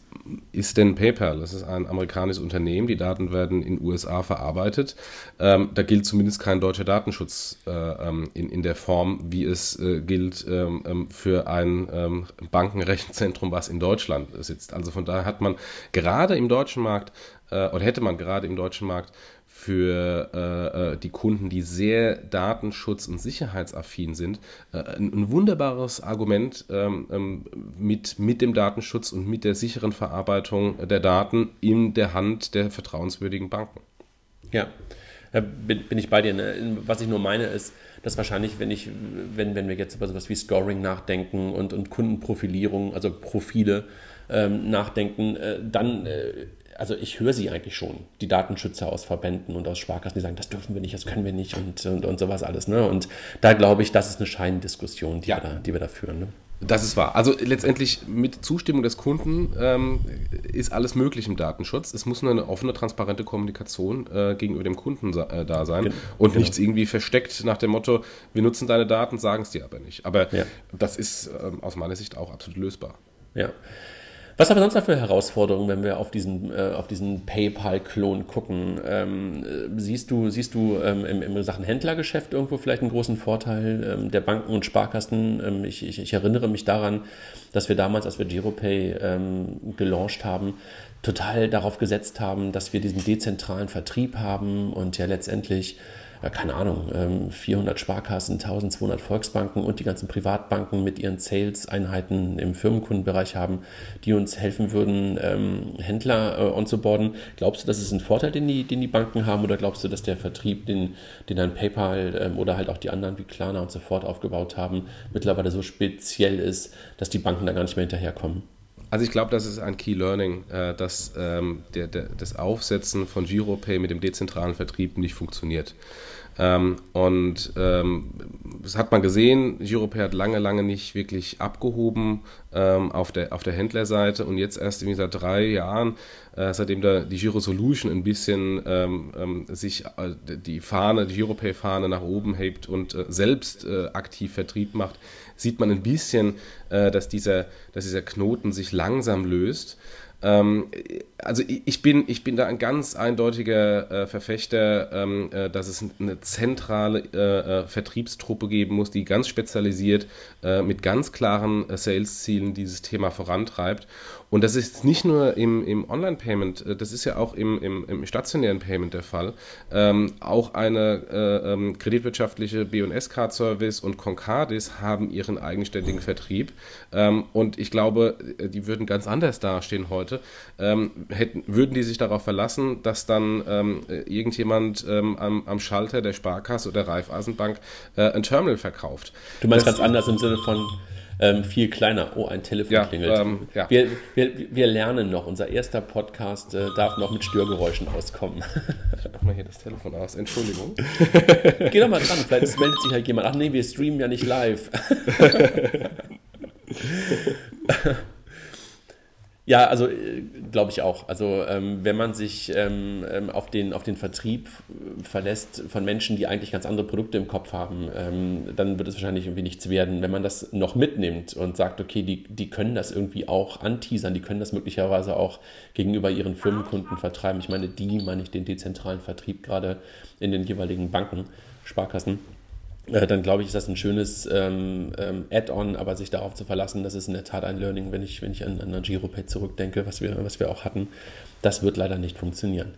ist denn PayPal? Das ist ein amerikanisches Unternehmen, die Daten werden in USA verarbeitet. Ähm, da gilt zumindest kein deutscher Datenschutz äh, ähm, in, in der Form, wie es äh, gilt ähm, ähm für ein ähm, Bankenrechenzentrum, was in Deutschland sitzt. Also von daher hat man gerade im deutschen Markt äh, oder hätte man gerade im deutschen Markt für äh, äh, die Kunden, die sehr datenschutz- und sicherheitsaffin sind, äh, ein, ein, wunderbares Argument ähm, ähm, mit, mit dem Datenschutz und mit der sicheren Verarbeitung der Daten in der Hand der vertrauenswürdigen Banken. Ja, da bin, bin ich bei dir. Ne? Was ich nur meine ist, dass wahrscheinlich, wenn ich, wenn, wenn wir jetzt über sowas wie Scoring nachdenken und, und Kundenprofilierung, also Profile ähm, nachdenken, äh, dann äh, also ich höre sie eigentlich schon, die Datenschützer aus Verbänden und aus Sparkassen, die sagen, das dürfen wir nicht, das können wir nicht und, und, und sowas alles. Ne? Und da glaube ich, das ist eine Scheindiskussion, die, ja. wir, da, die wir da führen. Ne? Das ist wahr. Also letztendlich mit Zustimmung des Kunden ähm, ist alles möglich im Datenschutz. Es muss nur eine offene, transparente Kommunikation äh, gegenüber dem Kunden äh, da sein Gen und genau. nichts irgendwie versteckt nach dem Motto, wir nutzen deine Daten, sagen es dir aber nicht. Aber ja. das ist ähm, aus meiner Sicht auch absolut lösbar. Ja. Was haben wir sonst noch für Herausforderungen, wenn wir auf diesen, äh, diesen PayPal-Klon gucken? Ähm, siehst du, siehst du ähm, im, im Sachen Händlergeschäft irgendwo vielleicht einen großen Vorteil ähm, der Banken und Sparkassen? Ähm, ich, ich, ich, erinnere mich daran, dass wir damals, als wir GiroPay ähm, gelauncht haben, total darauf gesetzt haben, dass wir diesen dezentralen Vertrieb haben und ja letztendlich keine Ahnung, 400 ähm, Sparkassen, 1200 Volksbanken und die ganzen Privatbanken mit ihren Sales-Einheiten im Firmenkundenbereich haben, die uns helfen würden, ähm, Händler äh, onzuboarden. Glaubst du, das ist ein Vorteil, den die, den die Banken haben oder glaubst du, dass der Vertrieb, den, den dann PayPal ähm, oder halt auch die anderen wie Klarna und so fort aufgebaut haben, mittlerweile so speziell ist, dass die Banken da gar nicht mehr hinterherkommen? Also ich glaube, das ist ein Key Learning, äh, dass ähm, der, der, das Aufsetzen von GiroPay mit dem dezentralen Vertrieb nicht funktioniert. Ähm, und ähm, das hat man gesehen, Giropay hat lange, lange nicht wirklich abgehoben ähm, auf, der, auf der Händlerseite und jetzt erst irgendwie seit drei Jahren, äh, seitdem da die Giro Solution ein bisschen ähm, ähm, sich äh, die Fahne, die Giropay-Fahne nach oben hebt und äh, selbst äh, aktiv Vertrieb macht, sieht man ein bisschen, äh, dass, dieser, dass dieser Knoten sich langsam löst. Ähm, also ich bin, ich bin da ein ganz eindeutiger äh, Verfechter, ähm, äh, dass es eine zentrale äh, äh Vertriebstruppe geben muss, die ganz spezialisiert äh, mit ganz klaren äh, Sales-Zielen dieses Thema vorantreibt. Und das ist nicht nur im, im Online-Payment, das ist ja auch im, im, im stationären Payment der Fall. Ähm, auch eine ähm, kreditwirtschaftliche B&S-Card-Service und Concardis haben ihren eigenständigen Vertrieb. Ähm, und ich glaube, die würden ganz anders dastehen heute ähm, hätten, würden die sich darauf verlassen, dass dann ähm, irgendjemand ähm, am, am, Schalter der Sparkasse oder Raiffeisenbank äh, ein Terminal verkauft. Du meinst das, ganz anders im Sinne von ähm, viel kleiner. Oh, ein Telefon ja, klingelt. Ähm, ja. wir, wir, wir lernen noch. Unser erster Podcast äh, darf noch mit Störgeräuschen auskommen. Ich mach mal hier das Telefon aus. Entschuldigung. [LAUGHS] Geh doch mal dran. Vielleicht meldet sich halt jemand. Ach nee, wir streamen ja nicht live. [LAUGHS] Ja, also äh, glaube ich auch. Also ähm, wenn man sich ähm, ähm, auf, den, auf den Vertrieb verlässt von Menschen, die eigentlich ganz andere Produkte im Kopf haben, ähm, dann wird es wahrscheinlich irgendwie nichts werden. Wenn man das noch mitnimmt und sagt, okay, die, die können das irgendwie auch anteasern, die können das möglicherweise auch gegenüber ihren Firmenkunden vertreiben. Ich meine, die meine ich den dezentralen Vertrieb gerade in den jeweiligen Banken, Sparkassen dann glaube ich, ist das ein schönes ähm, ähm, Add-on, aber sich darauf zu verlassen, das ist in der Tat ein Learning, wenn ich, wenn ich an, an GiroPay zurückdenke, was wir, was wir auch hatten. Das wird leider nicht funktionieren.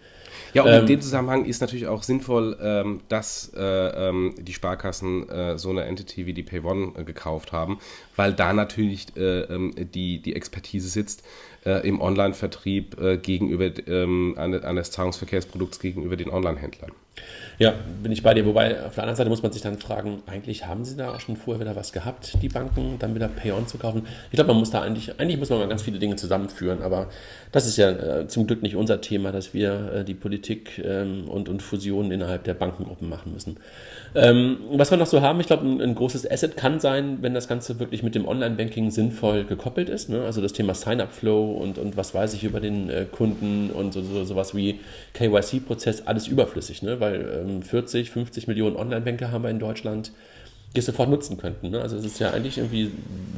Ja, und ähm, in dem Zusammenhang ist natürlich auch sinnvoll, ähm, dass äh, ähm, die Sparkassen äh, so eine Entity wie die PayOne äh, gekauft haben, weil da natürlich äh, ähm, die, die Expertise sitzt äh, im Online-Vertrieb äh, gegenüber ähm, eines Zahlungsverkehrsprodukts gegenüber den Online-Händlern. Ja, bin ich bei dir. Wobei auf der anderen Seite muss man sich dann fragen, eigentlich haben sie da auch schon vorher wieder was gehabt, die Banken, dann wieder Pay-On zu kaufen. Ich glaube, man muss da eigentlich, eigentlich muss man mal ganz viele Dinge zusammenführen, aber das ist ja äh, zum Glück nicht unser Thema, dass wir äh, die Politik ähm, und, und Fusionen innerhalb der Bankengruppen machen müssen. Ähm, was wir noch so haben, ich glaube, ein, ein, großes Asset kann sein, wenn das Ganze wirklich mit dem Online-Banking sinnvoll gekoppelt ist. Ne? Also das Thema Sign-up-Flow und, und was weiß ich über den äh, Kunden und so, so, sowas wie KYC-Prozess, alles überflüssig, ne? Weil ähm, 40, 50 Millionen Online-Banker haben wir in Deutschland die sofort nutzen könnten. Ne? Also es ist ja eigentlich irgendwie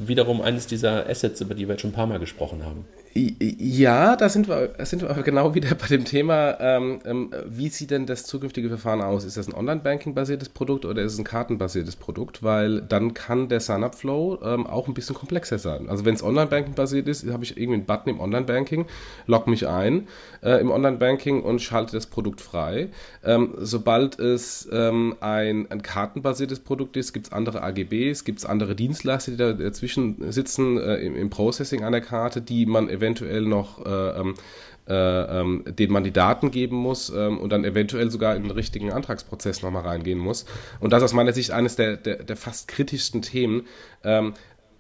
wiederum eines dieser Assets, über die wir jetzt schon ein paar Mal gesprochen haben. Ja, da sind wir, sind wir genau [LAUGHS] wieder bei dem Thema, ähm, ähm, wie sieht denn das zukünftige Verfahren aus? Ist das ein Online-Banking-basiertes Produkt oder ist es ein kartenbasiertes Produkt? Weil dann kann der Sign-up-Flow ähm, auch ein bisschen komplexer sein. Also wenn es Online-Banking-basiert ist, habe ich irgendwie einen Button im Online-Banking, log mich ein äh, im Online-Banking und schalte das Produkt frei. Ähm, sobald es ähm, ein, ein kartenbasiertes Produkt ist, gibt es andere AGBs, gibt es andere Dienstleister, die da dazwischen sitzen äh, im, im Processing einer Karte, die man eventuell noch, äh, ähm, äh, ähm, denen man die Daten geben muss ähm, und dann eventuell sogar in den richtigen Antragsprozess nochmal reingehen muss. Und das ist aus meiner Sicht eines der, der, der fast kritischsten Themen. Ähm,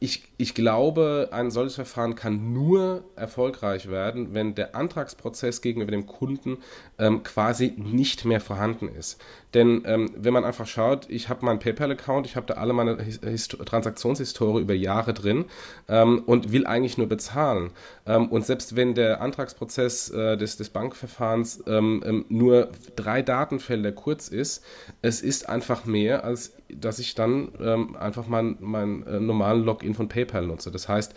ich, ich glaube, ein solches Verfahren kann nur erfolgreich werden, wenn der Antragsprozess gegenüber dem Kunden ähm, quasi nicht mehr vorhanden ist. Denn ähm, wenn man einfach schaut, ich habe meinen PayPal-Account, ich habe da alle meine Hist Transaktionshistorie über Jahre drin ähm, und will eigentlich nur bezahlen. Ähm, und selbst wenn der Antragsprozess äh, des, des Bankverfahrens ähm, ähm, nur drei Datenfelder kurz ist, es ist einfach mehr, als dass ich dann ähm, einfach meinen mein, äh, normalen Login von PayPal nutze. Das heißt,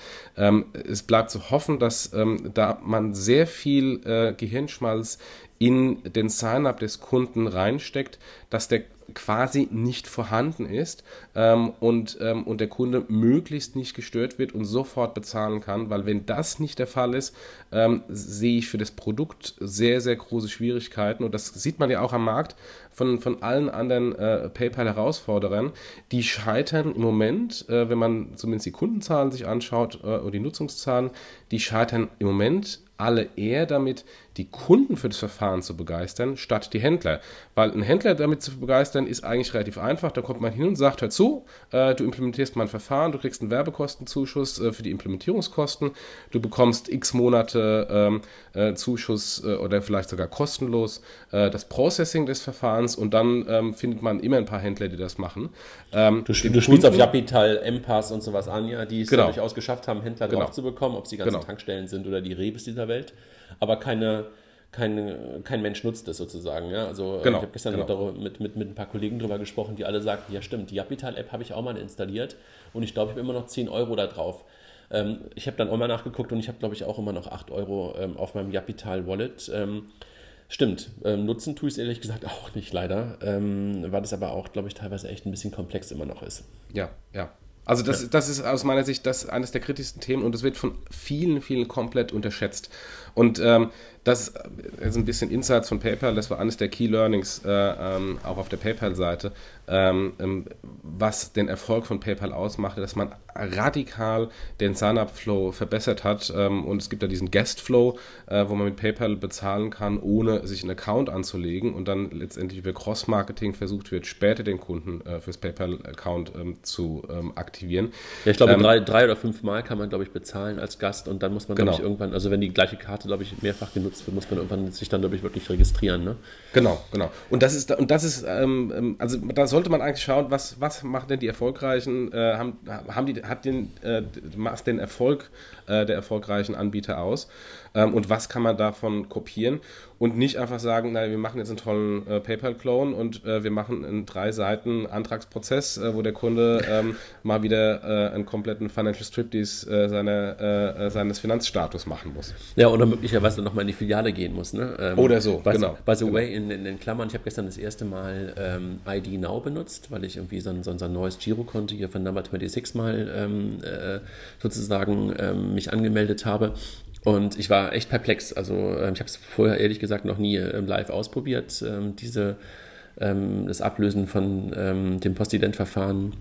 es bleibt zu hoffen, dass da man sehr viel äh, Gehirnschmalz in den Sign-up des Kunden reinsteckt, dass der quasi nicht vorhanden ist ähm, und, ähm, und der Kunde möglichst nicht gestört wird und sofort bezahlen kann, weil wenn das nicht der Fall ist, ähm, sehe ich für das Produkt sehr, sehr große Schwierigkeiten. Und das sieht man ja auch am Markt von, von allen anderen äh, PayPal-Herausforderern, die scheitern im Moment, äh, wenn man zumindest die Kundenzahlen sich anschaut äh, und die Nutzungszahlen, die scheitern im Moment alle eher damit, die Kunden für das Verfahren zu begeistern, statt die Händler. Weil ein Händler damit zu begeistern, ist eigentlich relativ einfach. Da kommt man hin und sagt, hör zu, äh, du implementierst mein Verfahren, du kriegst einen Werbekostenzuschuss äh, für die Implementierungskosten, du bekommst x Monate ähm, äh, Zuschuss äh, oder vielleicht sogar kostenlos äh, das Processing des Verfahrens und dann ähm, findet man immer ein paar Händler, die das machen. Ähm, du, du spielst auf Japital, M-Pass und sowas an, ja, die es genau. durchaus geschafft haben, Händler genau. drauf zu bekommen, ob es die ganzen genau. Tankstellen sind oder die Rebes dieser Welt. Aber keine kein, kein Mensch nutzt es sozusagen. Ja? Also genau, ich habe gestern genau. mit, mit, mit ein paar Kollegen drüber gesprochen, die alle sagten, ja stimmt, die Japital-App habe ich auch mal installiert und ich glaube, ich habe immer noch 10 Euro da drauf. Ähm, ich habe dann auch mal nachgeguckt und ich habe, glaube ich, auch immer noch 8 Euro ähm, auf meinem Japital-Wallet. Ähm, stimmt, ähm, nutzen tue ich es ehrlich gesagt auch nicht leider, ähm, weil das aber auch, glaube ich, teilweise echt ein bisschen komplex immer noch ist. Ja, ja. Also das, ja. das ist aus meiner Sicht das eines der kritischsten Themen und das wird von vielen, vielen komplett unterschätzt. Und ähm, das ist ein bisschen Insights von PayPal, das war eines der Key Learnings äh, ähm, auch auf der PayPal-Seite, ähm, ähm, was den Erfolg von PayPal ausmachte, dass man radikal den Sign-up-Flow verbessert hat ähm, und es gibt da diesen Guest-Flow, äh, wo man mit PayPal bezahlen kann, ohne sich einen Account anzulegen und dann letztendlich über Cross-Marketing versucht wird, später den Kunden äh, fürs PayPal-Account ähm, zu ähm, aktivieren. Ja, ich glaube, drei, drei oder fünf Mal kann man, glaube ich, bezahlen als Gast und dann muss man, genau. glaube ich, irgendwann, also wenn die gleiche Karte, glaube ich, mehrfach genutzt wird, muss man irgendwann sich dann, glaube ich, wirklich registrieren. Ne? Genau, genau. Und das ist, und das ist, ähm, also da sollte man eigentlich schauen, was, was machen denn die Erfolgreichen, äh, haben, haben die, hat den, äh, macht den Erfolg äh, der erfolgreichen Anbieter aus ähm, und was kann man davon kopieren und nicht einfach sagen, naja, wir machen jetzt einen tollen äh, PayPal-Clone und äh, wir machen einen drei Seiten Antragsprozess, äh, wo der Kunde ähm, [LAUGHS] mal wieder äh, einen kompletten Financial Striptease seiner, äh, seines Finanzstatus machen muss. Ja, oder möglicherweise nochmal in die Filiale gehen muss. Ne? Ähm, oder so, by, genau. By the genau. way, in, in, den Klammern, ich habe gestern das erste Mal ähm, ID Now benutzt, weil ich irgendwie so ein, so ein neues Girokonto hier von Number 26 mal ähm, sozusagen ähm, mich angemeldet habe und ich war echt perplex. Also ähm, ich habe es vorher ehrlich gesagt noch nie ähm, live ausprobiert, ähm, diese, das Ablösen von dem Postident-Verfahren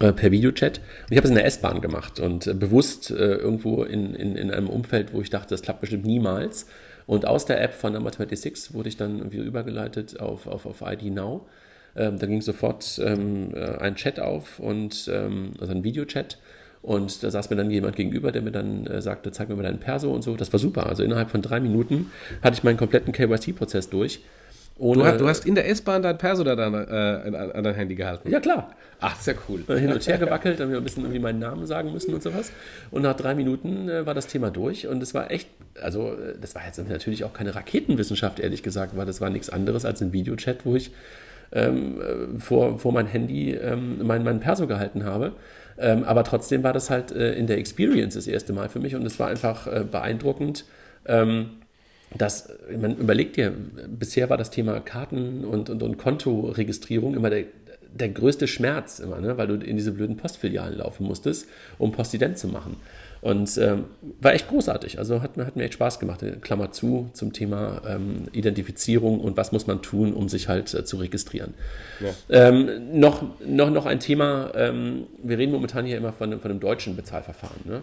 äh, per Videochat. Und ich habe es in der S-Bahn gemacht und äh, bewusst äh, irgendwo in, in, in einem Umfeld, wo ich dachte, das klappt bestimmt niemals. Und aus der App von Number 26 wurde ich dann irgendwie übergeleitet auf, auf, auf ID Now. Ähm, da ging sofort ähm, ein Chat auf und ähm, also ein Videochat und da saß mir dann jemand gegenüber, der mir dann äh, sagte, zeig mir mal deinen Perso und so. Das war super. Also innerhalb von drei Minuten hatte ich meinen kompletten KYC-Prozess durch. Ohne, du, hast, du, hast, in der S-Bahn dein Perso da dann, äh, an, dein Handy gehalten? Ja, klar. Ach, das ist ja cool. Hin und her gewackelt, dann wir ein bisschen irgendwie meinen Namen sagen müssen und sowas. Und nach drei Minuten äh, war das Thema durch und es war echt, also äh, das war jetzt natürlich auch keine Raketenwissenschaft, ehrlich gesagt, weil das war nichts anderes als ein Videochat, wo ich ähm, äh, vor, vor mein Handy ähm, mein, mein Perso gehalten habe. Ähm, aber trotzdem war das halt äh, in der Experience das erste Mal für mich und es war einfach äh, beeindruckend. Ähm, dass, man überlegt dir, bisher war das Thema Karten und, und, und Kontoregistrierung immer der, der größte Schmerz immer, ne? weil du in diese blöden Postfilialen laufen musstest, um Postident zu machen. Und ähm, war echt großartig. Also hat, hat mir echt Spaß gemacht. Klammer zu zum Thema ähm, Identifizierung und was muss man tun, um sich halt äh, zu registrieren. Ja. Ähm, noch, noch, noch ein Thema, ähm, wir reden momentan hier immer von, von einem deutschen Bezahlverfahren. Ne?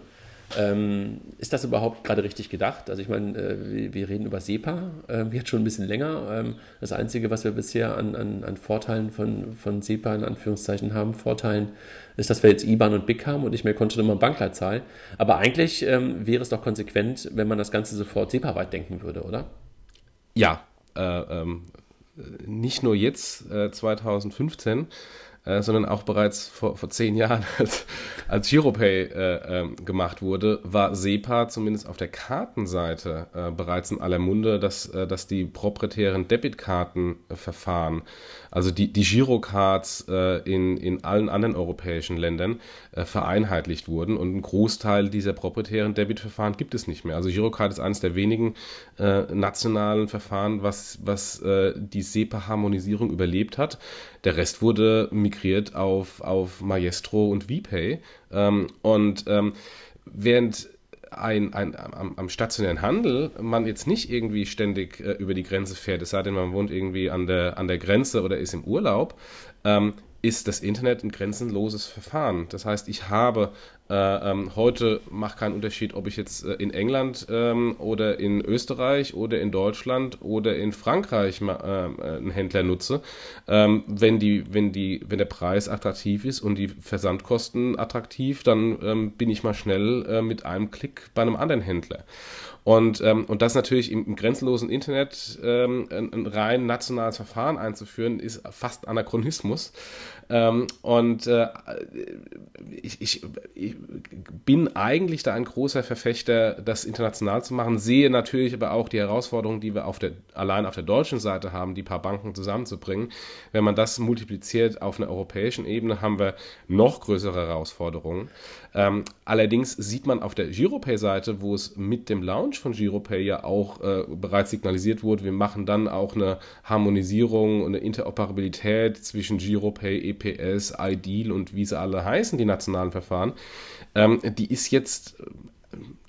Ähm, ist das überhaupt gerade richtig gedacht? Also ich meine, äh, wir, wir, reden über SEPA, äh, jetzt schon ein bisschen länger. Ähm, das Einzige, was wir bisher an, an, an, Vorteilen von, von SEPA in Anführungszeichen haben, Vorteilen, ist, dass wir jetzt IBAN und BIC haben und nicht mehr Kontonummer und Bankleitzahl. Aber eigentlich ähm, wäre es doch konsequent, wenn man das Ganze sofort SEPA-weit denken würde, oder? Ja, äh, ähm, nicht nur jetzt, äh, 2015, äh, sondern auch bereits vor, vor zehn Jahren, [LAUGHS] als, als Giropay äh, äh, gemacht wurde, war SEPA zumindest auf der Kartenseite äh, bereits in aller Munde, dass, äh, dass die proprietären Debitkartenverfahren, also die, die Girocards äh, in, in allen anderen europäischen Ländern vereinheitlicht wurden und ein Großteil dieser proprietären Debitverfahren gibt es nicht mehr. Also Girocard ist eines der wenigen nationalen Verfahren, was, was die SEPA-Harmonisierung überlebt hat. Der Rest wurde migriert auf, auf Maestro und VPay. Ähm, und ähm, während ein, ein, am, am, stationären Handel man jetzt nicht irgendwie ständig äh, über die Grenze fährt, es sei denn, man wohnt irgendwie an der, an der Grenze oder ist im Urlaub, ähm, ist das Internet ein grenzenloses Verfahren. Das heißt, ich habe äh, ähm, heute macht keinen Unterschied, ob ich jetzt äh, in England ähm, oder in Österreich oder in Deutschland oder in Frankreich äh, einen Händler nutze. Ähm, wenn, die, wenn, die, wenn der Preis attraktiv ist und die Versandkosten attraktiv, dann ähm, bin ich mal schnell äh, mit einem Klick bei einem anderen Händler. Und, ähm, und das natürlich im, im grenzenlosen Internet ähm, ein, ein, rein nationales Verfahren einzuführen, ist fast Anachronismus. Ähm, und äh, ich, ich, ich, bin eigentlich da ein großer Verfechter, das international zu machen, sehe natürlich aber auch die Herausforderungen, die wir auf der, allein auf der deutschen Seite haben, die paar Banken zusammenzubringen. Wenn man das multipliziert auf einer europäischen Ebene, haben wir noch größere Herausforderungen. Ähm, allerdings sieht man auf der Giropay-Seite, wo es mit dem Launch von Giropay ja auch äh, bereits signalisiert wurde, wir machen dann auch eine Harmonisierung und eine Interoperabilität zwischen Giropay, EPS, IDEAL und wie sie alle heißen, die nationalen Verfahren. Ähm, die ist jetzt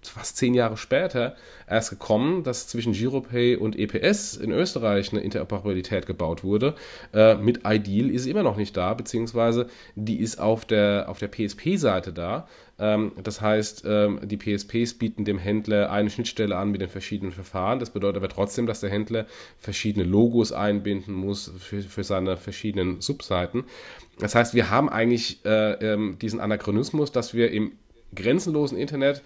fast zehn Jahre später erst gekommen, dass zwischen Giropay und EPS in Österreich eine Interoperabilität gebaut wurde. Äh, mit Ideal ist sie immer noch nicht da, beziehungsweise die ist auf der, auf der PSP-Seite da. Ähm, das heißt, ähm, die PSPs bieten dem Händler eine Schnittstelle an mit den verschiedenen Verfahren. Das bedeutet aber trotzdem, dass der Händler verschiedene Logos einbinden muss für, für seine verschiedenen Subseiten. Das heißt, wir haben eigentlich äh, ähm, diesen Anachronismus, dass wir im grenzenlosen Internet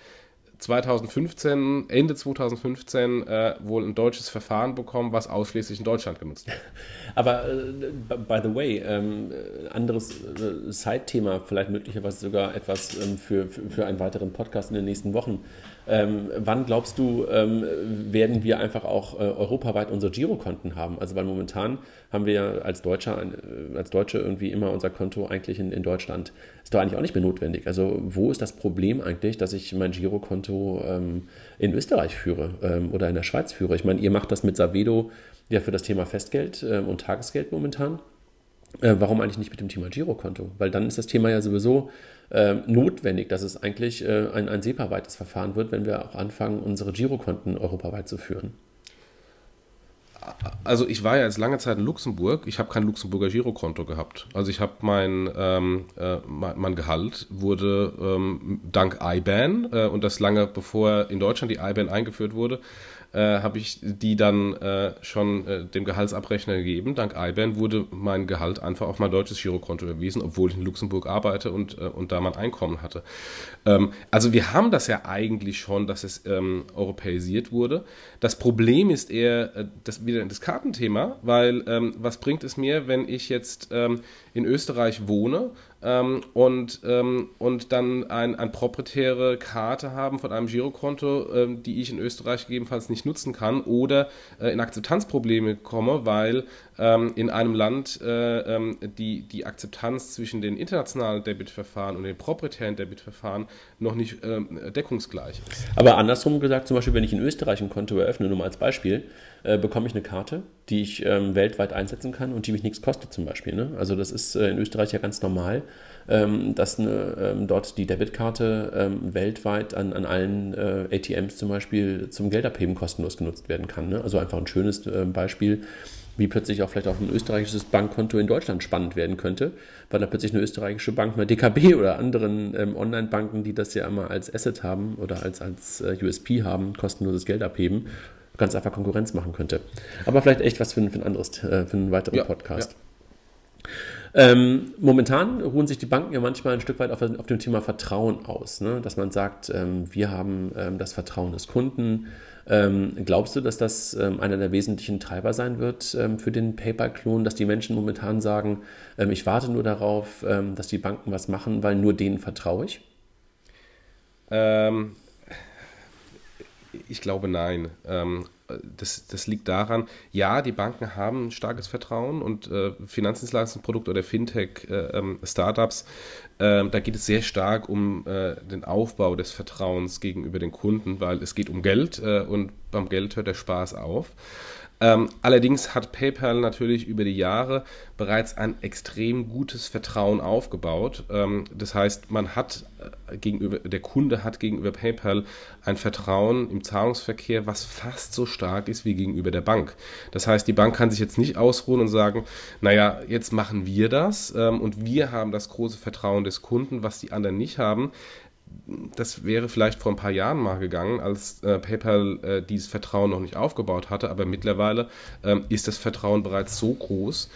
2015, Ende 2015 äh, wohl ein deutsches Verfahren bekommen, was ausschließlich in Deutschland genutzt wird. [LAUGHS] Aber äh, by the way, ähm, anderes äh, Side-Thema, vielleicht möglicherweise sogar etwas ähm, für, für, für einen weiteren Podcast in den nächsten Wochen. Ähm, wann glaubst du, ähm, werden wir einfach auch äh, europaweit unsere Girokonten haben? Also weil momentan haben wir ja als Deutscher, äh, als Deutsche irgendwie immer unser Konto eigentlich in, in Deutschland. Ist doch eigentlich auch nicht mehr notwendig. Also wo ist das Problem eigentlich, dass ich mein Girokonto ähm, in Österreich führe ähm, oder in der Schweiz führe? Ich meine, ihr macht das mit Savedo ja für das Thema Festgeld ähm, und Tagesgeld momentan. Äh, warum eigentlich nicht mit dem Thema Girokonto? Weil dann ist das Thema ja sowieso äh, notwendig, dass es eigentlich äh, ein, ein SEPA-weites Verfahren wird, wenn wir auch anfangen, unsere Girokonten europaweit zu führen. Also ich war ja jetzt lange Zeit in Luxemburg. Ich habe kein Luxemburger Girokonto gehabt. Also ich habe mein, ähm, äh, mein, Gehalt wurde ähm, dank IBAN äh, und das lange bevor in Deutschland die IBAN eingeführt wurde, äh, habe ich die dann äh, schon äh, dem Gehaltsabrechner gegeben. Dank IBAN wurde mein Gehalt einfach auf mein deutsches Girokonto überwiesen, obwohl ich in Luxemburg arbeite und, äh, und da mein Einkommen hatte. Ähm, also wir haben das ja eigentlich schon, dass es ähm, europäisiert wurde. Das Problem ist eher äh, das, wieder das Kartenthema, weil ähm, was bringt es mir, wenn ich jetzt ähm, in Österreich wohne ähm, und, ähm, und dann ein, eine proprietäre Karte haben von einem Girokonto, ähm, die ich in Österreich gegebenenfalls nicht nutzen kann oder äh, in Akzeptanzprobleme komme, weil ähm, in einem Land äh, die, die Akzeptanz zwischen den internationalen Debitverfahren und den proprietären Debitverfahren noch nicht deckungsgleich ist. Aber andersrum gesagt, zum Beispiel, wenn ich in Österreich ein Konto eröffne, nur mal als Beispiel, äh, bekomme ich eine Karte, die ich ähm, weltweit einsetzen kann und die mich nichts kostet zum Beispiel. Ne? Also das ist äh, in Österreich ja ganz normal, ähm, dass eine, ähm, dort die Debitkarte ähm, weltweit an, an allen äh, ATMs zum Beispiel zum Geldabheben kostenlos genutzt werden kann. Ne? Also einfach ein schönes äh, Beispiel wie plötzlich auch vielleicht auch ein österreichisches Bankkonto in Deutschland spannend werden könnte, weil da plötzlich eine österreichische Bank, eine DKB oder anderen ähm, Online-Banken, die das ja immer als Asset haben oder als, als äh, USP haben, kostenloses Geld abheben, ganz einfach Konkurrenz machen könnte. Aber vielleicht echt was für, ein, für ein anderes, äh, für einen weiteren ja, Podcast. Ja. Ähm, momentan ruhen sich die Banken ja manchmal ein Stück weit auf, auf dem Thema Vertrauen aus, ne? dass man sagt, ähm, wir haben ähm, das Vertrauen des Kunden, ähm, glaubst du, dass das ähm, einer der wesentlichen Treiber sein wird ähm, für den PayPal-Klon, dass die Menschen momentan sagen, ich warte nur darauf, dass die Banken was machen, weil nur denen vertraue ich? Ähm, ich glaube nein. Das, das, liegt daran, ja, die Banken haben starkes Vertrauen und äh, Finanzdienstleistungsprodukte oder Fintech-Startups äh, ähm, da geht es sehr stark um äh, den Aufbau des Vertrauens gegenüber den Kunden, weil es geht um Geld äh, und beim Geld hört der Spaß auf. Ähm, allerdings hat PayPal natürlich über die Jahre bereits ein extrem gutes Vertrauen aufgebaut. Ähm, das heißt, man hat äh, gegenüber, der Kunde hat gegenüber PayPal ein Vertrauen im Zahlungsverkehr, was fast so stark ist wie gegenüber der Bank. Das heißt, die Bank kann sich jetzt nicht ausruhen und sagen, naja, jetzt machen wir das ähm, und wir haben das große Vertrauen des Kunden, was die anderen nicht haben das wäre vielleicht vor ein paar Jahren mal gegangen, als äh, PayPal äh, dieses Vertrauen noch nicht aufgebaut hatte, aber mittlerweile ähm, ist das Vertrauen bereits so groß,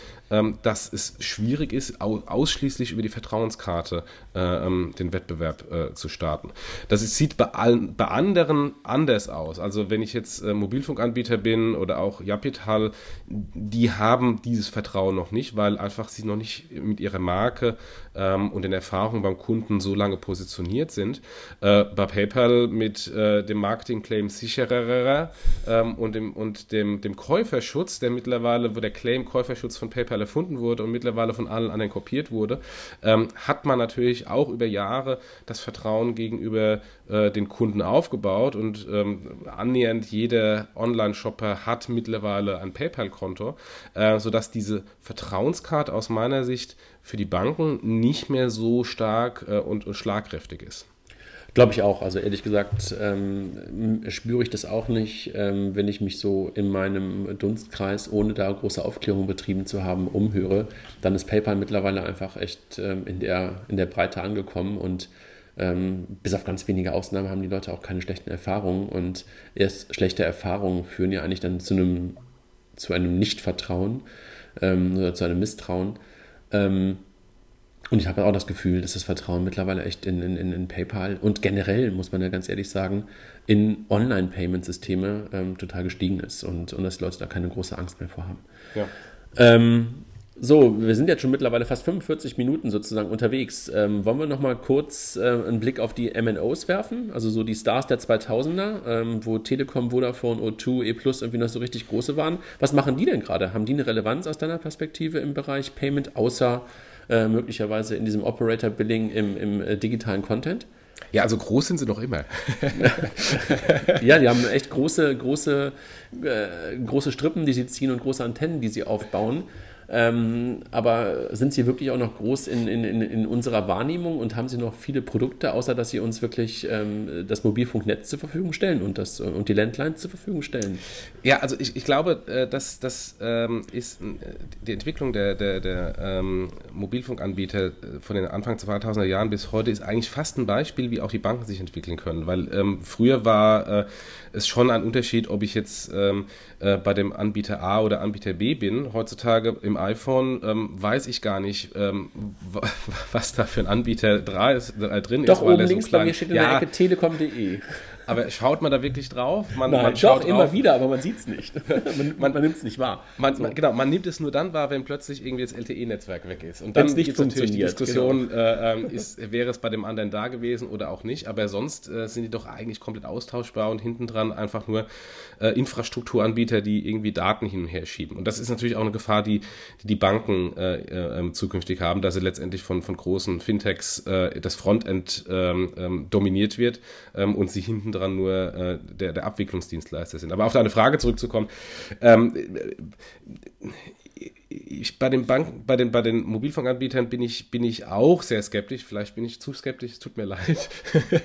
dass es schwierig ist, au ausschließlich über die Vertrauenskarte äh, ähm, den Wettbewerb äh, zu starten. Das sieht bei, allen, bei anderen anders aus. Also wenn ich jetzt äh, Mobilfunkanbieter bin oder auch Japital, die haben dieses Vertrauen noch nicht, weil einfach sie noch nicht mit ihrer Marke ähm, und den Erfahrungen beim Kunden so lange positioniert sind. Bei PayPal mit dem Marketing-Claim sicherer ähm, und, dem, und dem, dem Käuferschutz, der mittlerweile, wo der Claim Käuferschutz von PayPal erfunden wurde und mittlerweile von allen anderen kopiert wurde, ähm, hat man natürlich auch über Jahre das Vertrauen gegenüber äh, den Kunden aufgebaut und ähm, annähernd jeder Online-Shopper hat mittlerweile ein PayPal-Konto, äh, sodass diese Vertrauenskarte aus meiner Sicht für die Banken nicht mehr so stark äh, und, und schlagkräftig ist. Glaube ich auch. Also ehrlich gesagt ähm, spüre ich das auch nicht, ähm, wenn ich mich so in meinem Dunstkreis, ohne da große Aufklärung betrieben zu haben, umhöre. Dann ist PayPal mittlerweile einfach echt ähm, in, der, in der Breite angekommen und ähm, bis auf ganz wenige Ausnahmen haben die Leute auch keine schlechten Erfahrungen und erst schlechte Erfahrungen führen ja eigentlich dann zu einem, zu einem Nichtvertrauen ähm, oder zu einem Misstrauen. Und ich habe auch das Gefühl, dass das Vertrauen mittlerweile echt in, in, in PayPal und generell, muss man ja ganz ehrlich sagen, in Online-Payment-Systeme ähm, total gestiegen ist und, und dass die Leute da keine große Angst mehr vor haben. Ja. Ähm, so, wir sind jetzt schon mittlerweile fast 45 Minuten sozusagen unterwegs. Ähm, wollen wir noch mal kurz äh, einen Blick auf die MNOs werfen? Also so die Stars der 2000er, ähm, wo Telekom, Vodafone, O2, E Plus irgendwie noch so richtig große waren. Was machen die denn gerade? Haben die eine Relevanz aus deiner Perspektive im Bereich Payment, außer äh, möglicherweise in diesem Operator Billing im, im äh, digitalen Content? Ja, also groß sind sie doch immer. [LAUGHS] ja, die haben echt große, große, äh, große Strippen, die sie ziehen und große Antennen, die sie aufbauen. Ähm, aber sind sie wirklich auch noch groß in, in, in, unserer Wahrnehmung und haben sie noch viele Produkte, außer dass sie uns wirklich ähm, das Mobilfunknetz zur Verfügung stellen und, das, und die Landlines zur Verfügung stellen? Ja, also ich, ich glaube, äh, dass das ähm, ist äh, die Entwicklung der, der, der ähm, Mobilfunkanbieter äh, von den Anfang 2000er Jahren bis heute ist eigentlich fast ein Beispiel, wie auch die Banken sich entwickeln können, weil ähm, früher war äh, es schon ein Unterschied, ob ich jetzt ähm, äh, bei dem Anbieter A oder Anbieter B bin. Heutzutage im iPhone ähm, weiß ich gar nicht, ähm, [LAUGHS] was da für ein Anbieter drin ist. Doch, oben links so bei mir steht in ja, der Ecke telekom.de. Aber schaut man da wirklich drauf? Man, Nein, man schaut doch, immer wieder, aber man sieht es nicht. [LAUGHS] man, man, man nimmt es nicht wahr. Man, so. Genau, man nimmt es nur dann wahr, wenn plötzlich irgendwie das LTE-Netzwerk weg ist. Und dann nicht natürlich die Diskussion, genau. äh, ähm, ist, wäre es bei dem anderen da gewesen oder auch nicht. Aber sonst äh, sind die doch eigentlich komplett austauschbar und hinten dran einfach nur äh, Infrastrukturanbieter, die irgendwie Daten hin und her schieben. Und das ist natürlich auch eine Gefahr, die die, die Banken äh, äh, ähm, zukünftig haben, dass sie letztendlich von, von großen Fintechs äh, das Frontend ähm, dominiert wird und sie hinten dran nur äh, der, der Abwicklungsdienstleister sind. Aber auf deine Frage zurückzukommen, ähm, ich, bei den Banken, bei den, bei den Mobilfunkanbietern bin ich, bin ich auch sehr skeptisch. Vielleicht bin ich zu skeptisch, es tut mir leid.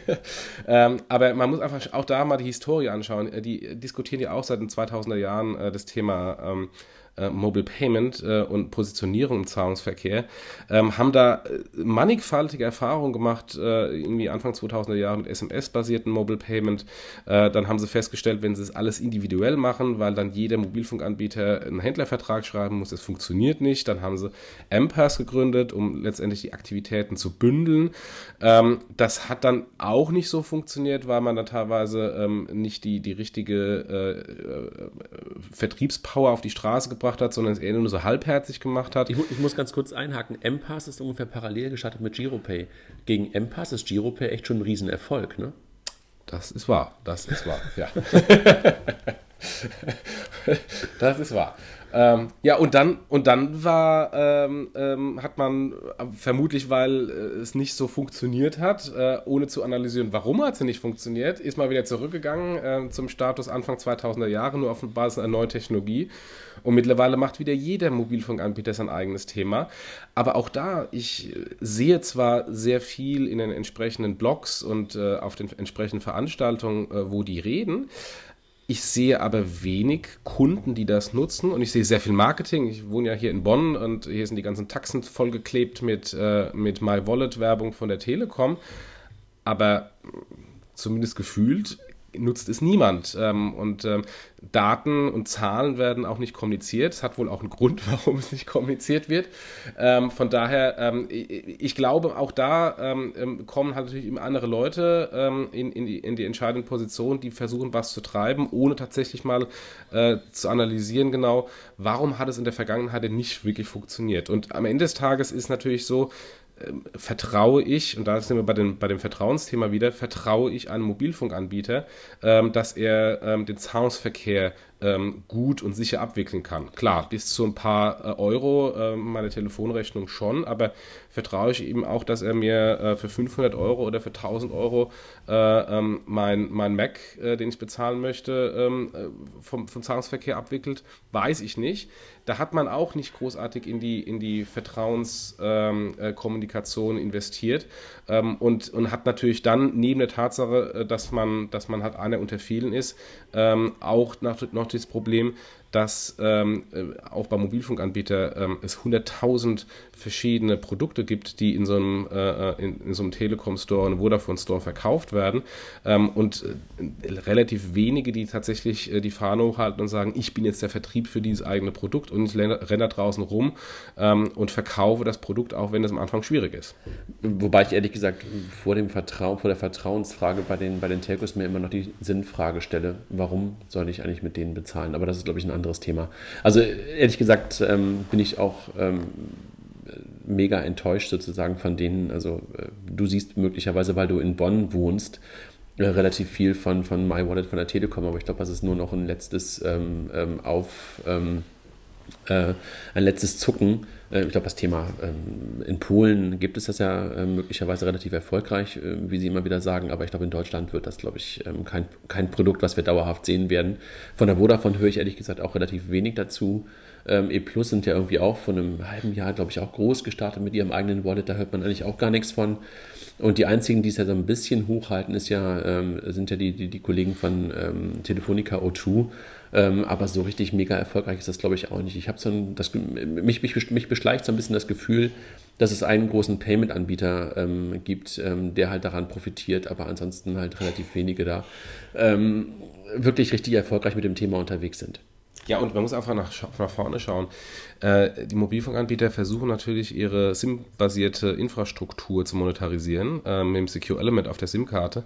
[LAUGHS] ähm, aber man muss einfach auch da mal die Historie anschauen. Die diskutieren ja auch seit den 2000er Jahren äh, das Thema ähm, äh, Mobile Payment äh, und Positionierung im Zahlungsverkehr, ähm, haben da äh, mannigfaltige Erfahrungen gemacht, äh, irgendwie Anfang 2000er Jahre mit SMS-basierten Mobile Payment. Äh, dann haben sie festgestellt, wenn sie es alles individuell machen, weil dann jeder Mobilfunkanbieter einen Händlervertrag schreiben muss, das funktioniert nicht. Dann haben sie Ampass gegründet, um letztendlich die Aktivitäten zu bündeln. Ähm, das hat dann auch nicht so funktioniert, weil man da teilweise ähm, nicht die, die richtige äh, Vertriebspower auf die Straße gebracht gebracht hat, sondern es eher nur so halbherzig gemacht hat. Ich, ich muss ganz kurz einhaken. M-Pass ist ungefähr parallel gestartet mit GiroPay. Gegen M-Pass ist GiroPay echt schon ein Riesenerfolg, ne? Das ist wahr, das ist wahr, ja. [LAUGHS] das ist wahr. Ähm, ja, und dann, und dann war, ähm, ähm, hat man vermutlich, weil äh, es nicht so funktioniert hat, äh, ohne zu analysieren, warum hat es nicht funktioniert, ist mal wieder zurückgegangen äh, zum Status Anfang 2000er Jahre, nur auf Basis einer neuen Technologie. Und mittlerweile macht wieder jeder Mobilfunkanbieter sein eigenes Thema. Aber auch da, ich sehe zwar sehr viel in den entsprechenden Blogs und äh, auf den entsprechenden Veranstaltungen, äh, wo die reden, ich sehe aber wenig Kunden, die das nutzen und ich sehe sehr viel Marketing. Ich wohne ja hier in Bonn und hier sind die ganzen Taxen vollgeklebt mit, äh, mit My Wallet Werbung von der Telekom. Aber zumindest gefühlt nutzt es niemand. Ähm, und ähm, Daten und Zahlen werden auch nicht kommuniziert. Es hat wohl auch einen Grund, [LAUGHS] warum es nicht kommuniziert wird. Ähm, von daher, ich, glaube, auch da kommen halt natürlich immer andere Leute in, in, die, in die entscheidende Position, die versuchen, was zu treiben, ohne tatsächlich mal äh, zu analysieren, genau, warum hat es in der Vergangenheit denn nicht wirklich funktioniert. Und am Ende des Tages ist natürlich so, vertraue ich, und da sind wir bei, den, bei dem Vertrauensthema wieder, vertraue ich einem Mobilfunkanbieter, ähm, dass er ähm, den Zahlungsverkehr ähm, gut und sicher abwickeln kann. Klar, bis zu ein paar äh, Euro äh, meine Telefonrechnung schon, aber vertraue ich ihm auch, dass er mir äh, für 500 Euro oder für 1000 Euro äh, ähm, mein, mein Mac, äh, den ich bezahlen möchte, ähm, äh, vom, vom Zahlungsverkehr abwickelt, weiß ich nicht. Da hat man auch nicht großartig in die, in die Vertrauenskommunikation ähm, investiert ähm, und, und hat natürlich dann neben der Tatsache, dass man, dass man halt einer unter vielen ist, ähm, auch noch, noch das Problem, dass ähm, äh, auch bei Mobilfunkanbietern ähm, es 100.000 verschiedene Produkte gibt, die in so einem, äh, äh, in, in, so einem Telekom-Store und Vodafone-Store verkauft werden ähm, und äh, relativ wenige, die tatsächlich äh, die Fahne hochhalten und sagen, ich bin jetzt der Vertrieb für dieses eigene Produkt und ich renne da draußen rum ähm, und verkaufe das Produkt, auch wenn es am Anfang schwierig ist. Wobei ich ehrlich gesagt vor dem Vertrauen, vor der Vertrauensfrage bei den, bei den Telcos mir immer noch die Sinnfrage stelle, warum soll ich eigentlich mit denen bezahlen? Aber das ist, glaube ich, ein anderes Thema. Also ehrlich gesagt ähm, bin ich auch ähm, mega enttäuscht sozusagen von denen. Also äh, du siehst möglicherweise, weil du in Bonn wohnst, äh, relativ viel von, von MyWallet, von der Telekom, aber ich glaube, das ist nur noch ein letztes ähm, ähm auf ähm, äh, ein letztes Zucken. Äh, ich glaube, das Thema ähm, in Polen gibt es das ja möglicherweise relativ erfolgreich, wie Sie immer wieder sagen, aber ich glaube, in Deutschland wird das, glaube ich, ähm, kein, kein Produkt, was wir dauerhaft sehen werden. Von der Vodafone höre ich ehrlich gesagt auch relativ wenig dazu. Ähm, E Plus sind ja irgendwie auch vor einem halben Jahr, glaube ich, auch groß gestartet mit ihrem eigenen Wallet. Da hört man eigentlich auch gar nichts von. Und die einzigen, die es ja so ein bisschen hochhalten, ist ja, ähm, sind ja die, die, die Kollegen von ähm, Telefonica O2. Ähm, aber so richtig mega erfolgreich ist das, glaube ich, auch nicht. Ich habe so ein, das, mich, mich, mich beschleicht so ein bisschen das Gefühl, dass es einen großen Payment-Anbieter ähm, gibt, ähm, der halt daran profitiert, aber ansonsten halt relativ wenige da ähm, wirklich richtig erfolgreich mit dem Thema unterwegs sind. Ja, und man muss einfach nach, nach vorne schauen. Äh, die Mobilfunkanbieter versuchen natürlich ihre SIM-basierte Infrastruktur zu monetarisieren, äh, mit dem Secure Element auf der SIM-Karte.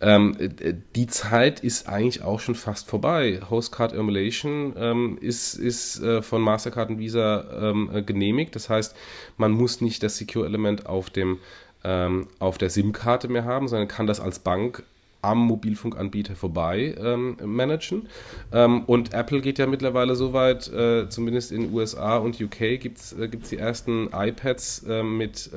Ähm, äh, die Zeit ist eigentlich auch schon fast vorbei. Hostcard Emulation ähm, ist, ist äh, von Mastercard und Visa ähm, äh, genehmigt. Das heißt, man muss nicht das Secure Element auf dem ähm, auf der SIM-Karte mehr haben, sondern kann das als Bank am Mobilfunkanbieter vorbei ähm, managen. Ähm, und Apple geht ja mittlerweile so weit, äh, zumindest in USA und UK gibt es äh, die ersten iPads äh, mit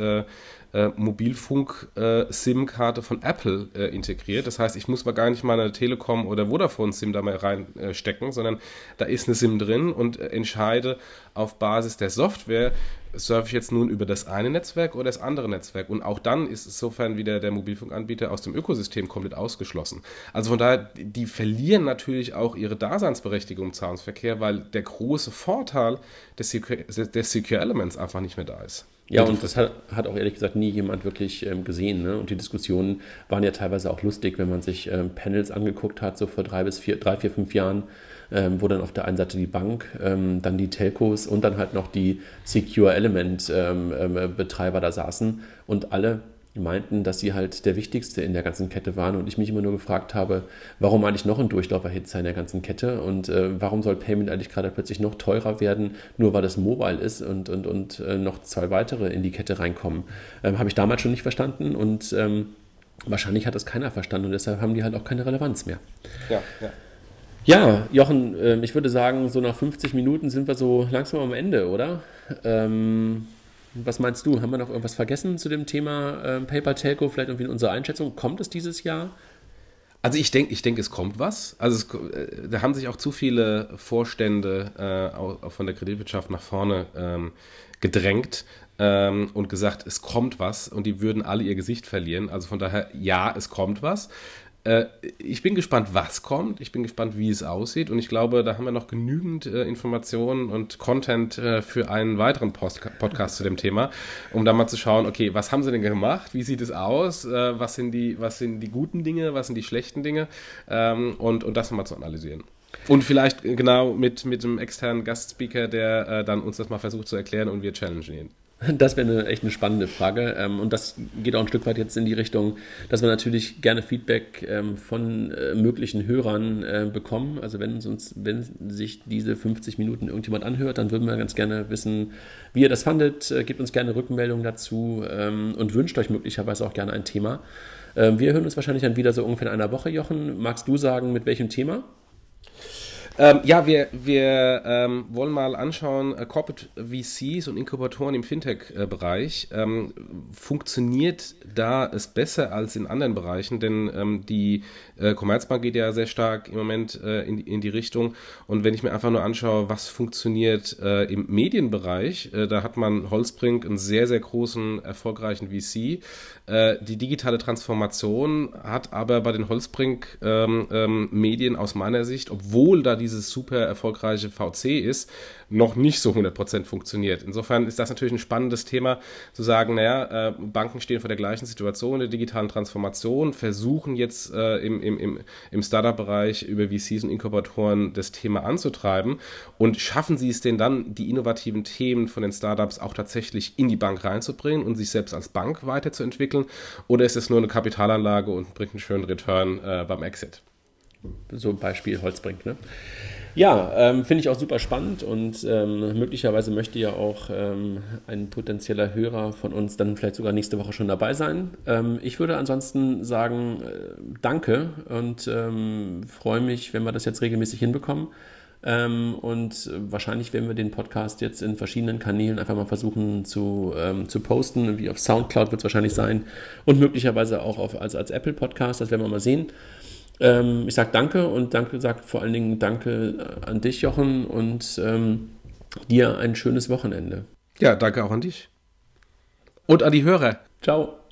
äh, äh, Mobilfunk-SIM-Karte äh, von Apple äh, integriert. Das heißt, ich muss mal gar nicht mal eine Telekom- oder Vodafone-SIM da mal reinstecken, sondern da ist eine SIM drin und äh, entscheide auf Basis der Software, surfe ich jetzt nun über das eine Netzwerk oder das andere Netzwerk. Und auch dann ist insofern wieder der Mobilfunkanbieter aus dem Ökosystem komplett ausgeschlossen. Also von daher, die verlieren natürlich auch ihre Daseinsberechtigung im Zahlungsverkehr, weil der große Vorteil des Secure, des Secure Elements einfach nicht mehr da ist. Ja, und das hat, hat, auch ehrlich gesagt nie jemand wirklich ähm, gesehen. Ne? Und die Diskussionen waren ja teilweise auch lustig, wenn man sich ähm, Panels angeguckt hat, so vor drei bis vier, drei, vier, fünf Jahren, ähm, wo dann auf der einen Seite die Bank, ähm, dann die Telcos und dann halt noch die Secure Element ähm, ähm, Betreiber da saßen und alle meinten, dass sie halt der wichtigste in der ganzen Kette waren und ich mich immer nur gefragt habe, warum eigentlich noch ein Durchlauferhitzer in der ganzen Kette und äh, warum soll Payment eigentlich gerade plötzlich noch teurer werden, nur weil das Mobile ist und, und, und äh, noch zwei weitere in die Kette reinkommen. Ähm, Habe ich damals schon nicht verstanden und ähm, wahrscheinlich hat das keiner verstanden und deshalb haben die halt auch keine Relevanz mehr. Ja, ja. Ja, Jochen, äh, ich würde sagen, so nach 50 Minuten sind wir so langsam am Ende, oder? Ähm, was meinst du? Haben wir noch irgendwas vergessen zu dem Thema äh, PayPal Telco? Vielleicht irgendwie in unserer Einschätzung. Kommt es dieses Jahr? Also ich denke, ich denke, es kommt was. Also es, äh, da haben sich auch zu viele Vorstände äh, auch, von der Kreditwirtschaft nach vorne ähm, gedrängt ähm, und gesagt, es kommt was und die würden alle ihr Gesicht verlieren. Also von daher, ja, es kommt was. Äh, ich bin gespannt, was kommt. Ich bin gespannt, wie es aussieht. Und ich glaube, da haben wir noch genügend äh, Informationen und Content äh, für einen weiteren Post Podcast zu dem Thema, um da mal zu schauen, okay, was haben sie denn gemacht? Wie sieht es aus? Äh, was, sind die, was sind die guten Dinge? Was sind die schlechten Dinge? Ähm, und, und das nochmal zu analysieren. Und vielleicht genau mit, mit einem externen Gastspeaker, der äh, dann uns das mal versucht zu erklären und wir challengen ihn. Das wäre eine, echt eine spannende Frage. Ähm, und das geht auch ein Stück weit jetzt in die Richtung, dass wir natürlich gerne Feedback ähm, von äh, möglichen Hörern äh, bekommen. Also wenn, uns, wenn sich diese 50 Minuten irgendjemand anhört, dann würden wir ganz gerne wissen, wie ihr das fandet. Äh, gebt uns gerne Rückmeldungen dazu ähm, und wünscht euch möglicherweise auch gerne ein Thema. Wir hören uns wahrscheinlich dann wieder so ungefähr in einer Woche, Jochen. Magst du sagen, mit welchem Thema? Ähm, ja, wir, wir ähm, wollen mal anschauen, äh, Corporate VCs und Inkubatoren im Fintech-Bereich. Ähm, funktioniert da es besser als in anderen Bereichen? Denn ähm, die äh, Commerzbank geht ja sehr stark im Moment äh, in, in die Richtung. Und wenn ich mir einfach nur anschaue, was funktioniert äh, im Medienbereich, äh, da hat man Holzbrink einen sehr, sehr großen, erfolgreichen VC. Äh, die digitale Transformation hat aber bei den Holzbrink ähm, ähm, aus meiner Sicht, obwohl da die dieses super erfolgreiche VC ist, noch nicht so 100% funktioniert. Insofern ist das natürlich ein spannendes Thema, zu sagen, naja, äh, Banken stehen vor der gleichen Situation der digitalen Transformation, versuchen jetzt äh, im, im, im Startup-Bereich über VCs und Inkubatoren das Thema anzutreiben und schaffen sie es denn dann, die innovativen Themen von den Startups auch tatsächlich in die Bank reinzubringen und sich selbst als Bank weiterzuentwickeln oder ist es nur eine Kapitalanlage und bringt einen schönen Return äh, beim Exit? So ein Beispiel Holz bringt. Ne? Ja, ähm, finde ich auch super spannend und ähm, möglicherweise möchte ja auch ähm, ein potenzieller Hörer von uns dann vielleicht sogar nächste Woche schon dabei sein. Ähm, ich würde ansonsten sagen, äh, danke und ähm, freue mich, wenn wir das jetzt regelmäßig hinbekommen. Ähm, und wahrscheinlich werden wir den Podcast jetzt in verschiedenen Kanälen einfach mal versuchen zu, zu posten. Wie auf Soundcloud wird es wahrscheinlich sein und möglicherweise auch auf, als, als Apple Podcast, das werden wir mal sehen. Ähm, ich sage danke und danke, sage vor allen Dingen danke an dich, Jochen, und ähm, dir ein schönes Wochenende. Ja, danke auch an dich. Und an die Hörer. Ciao.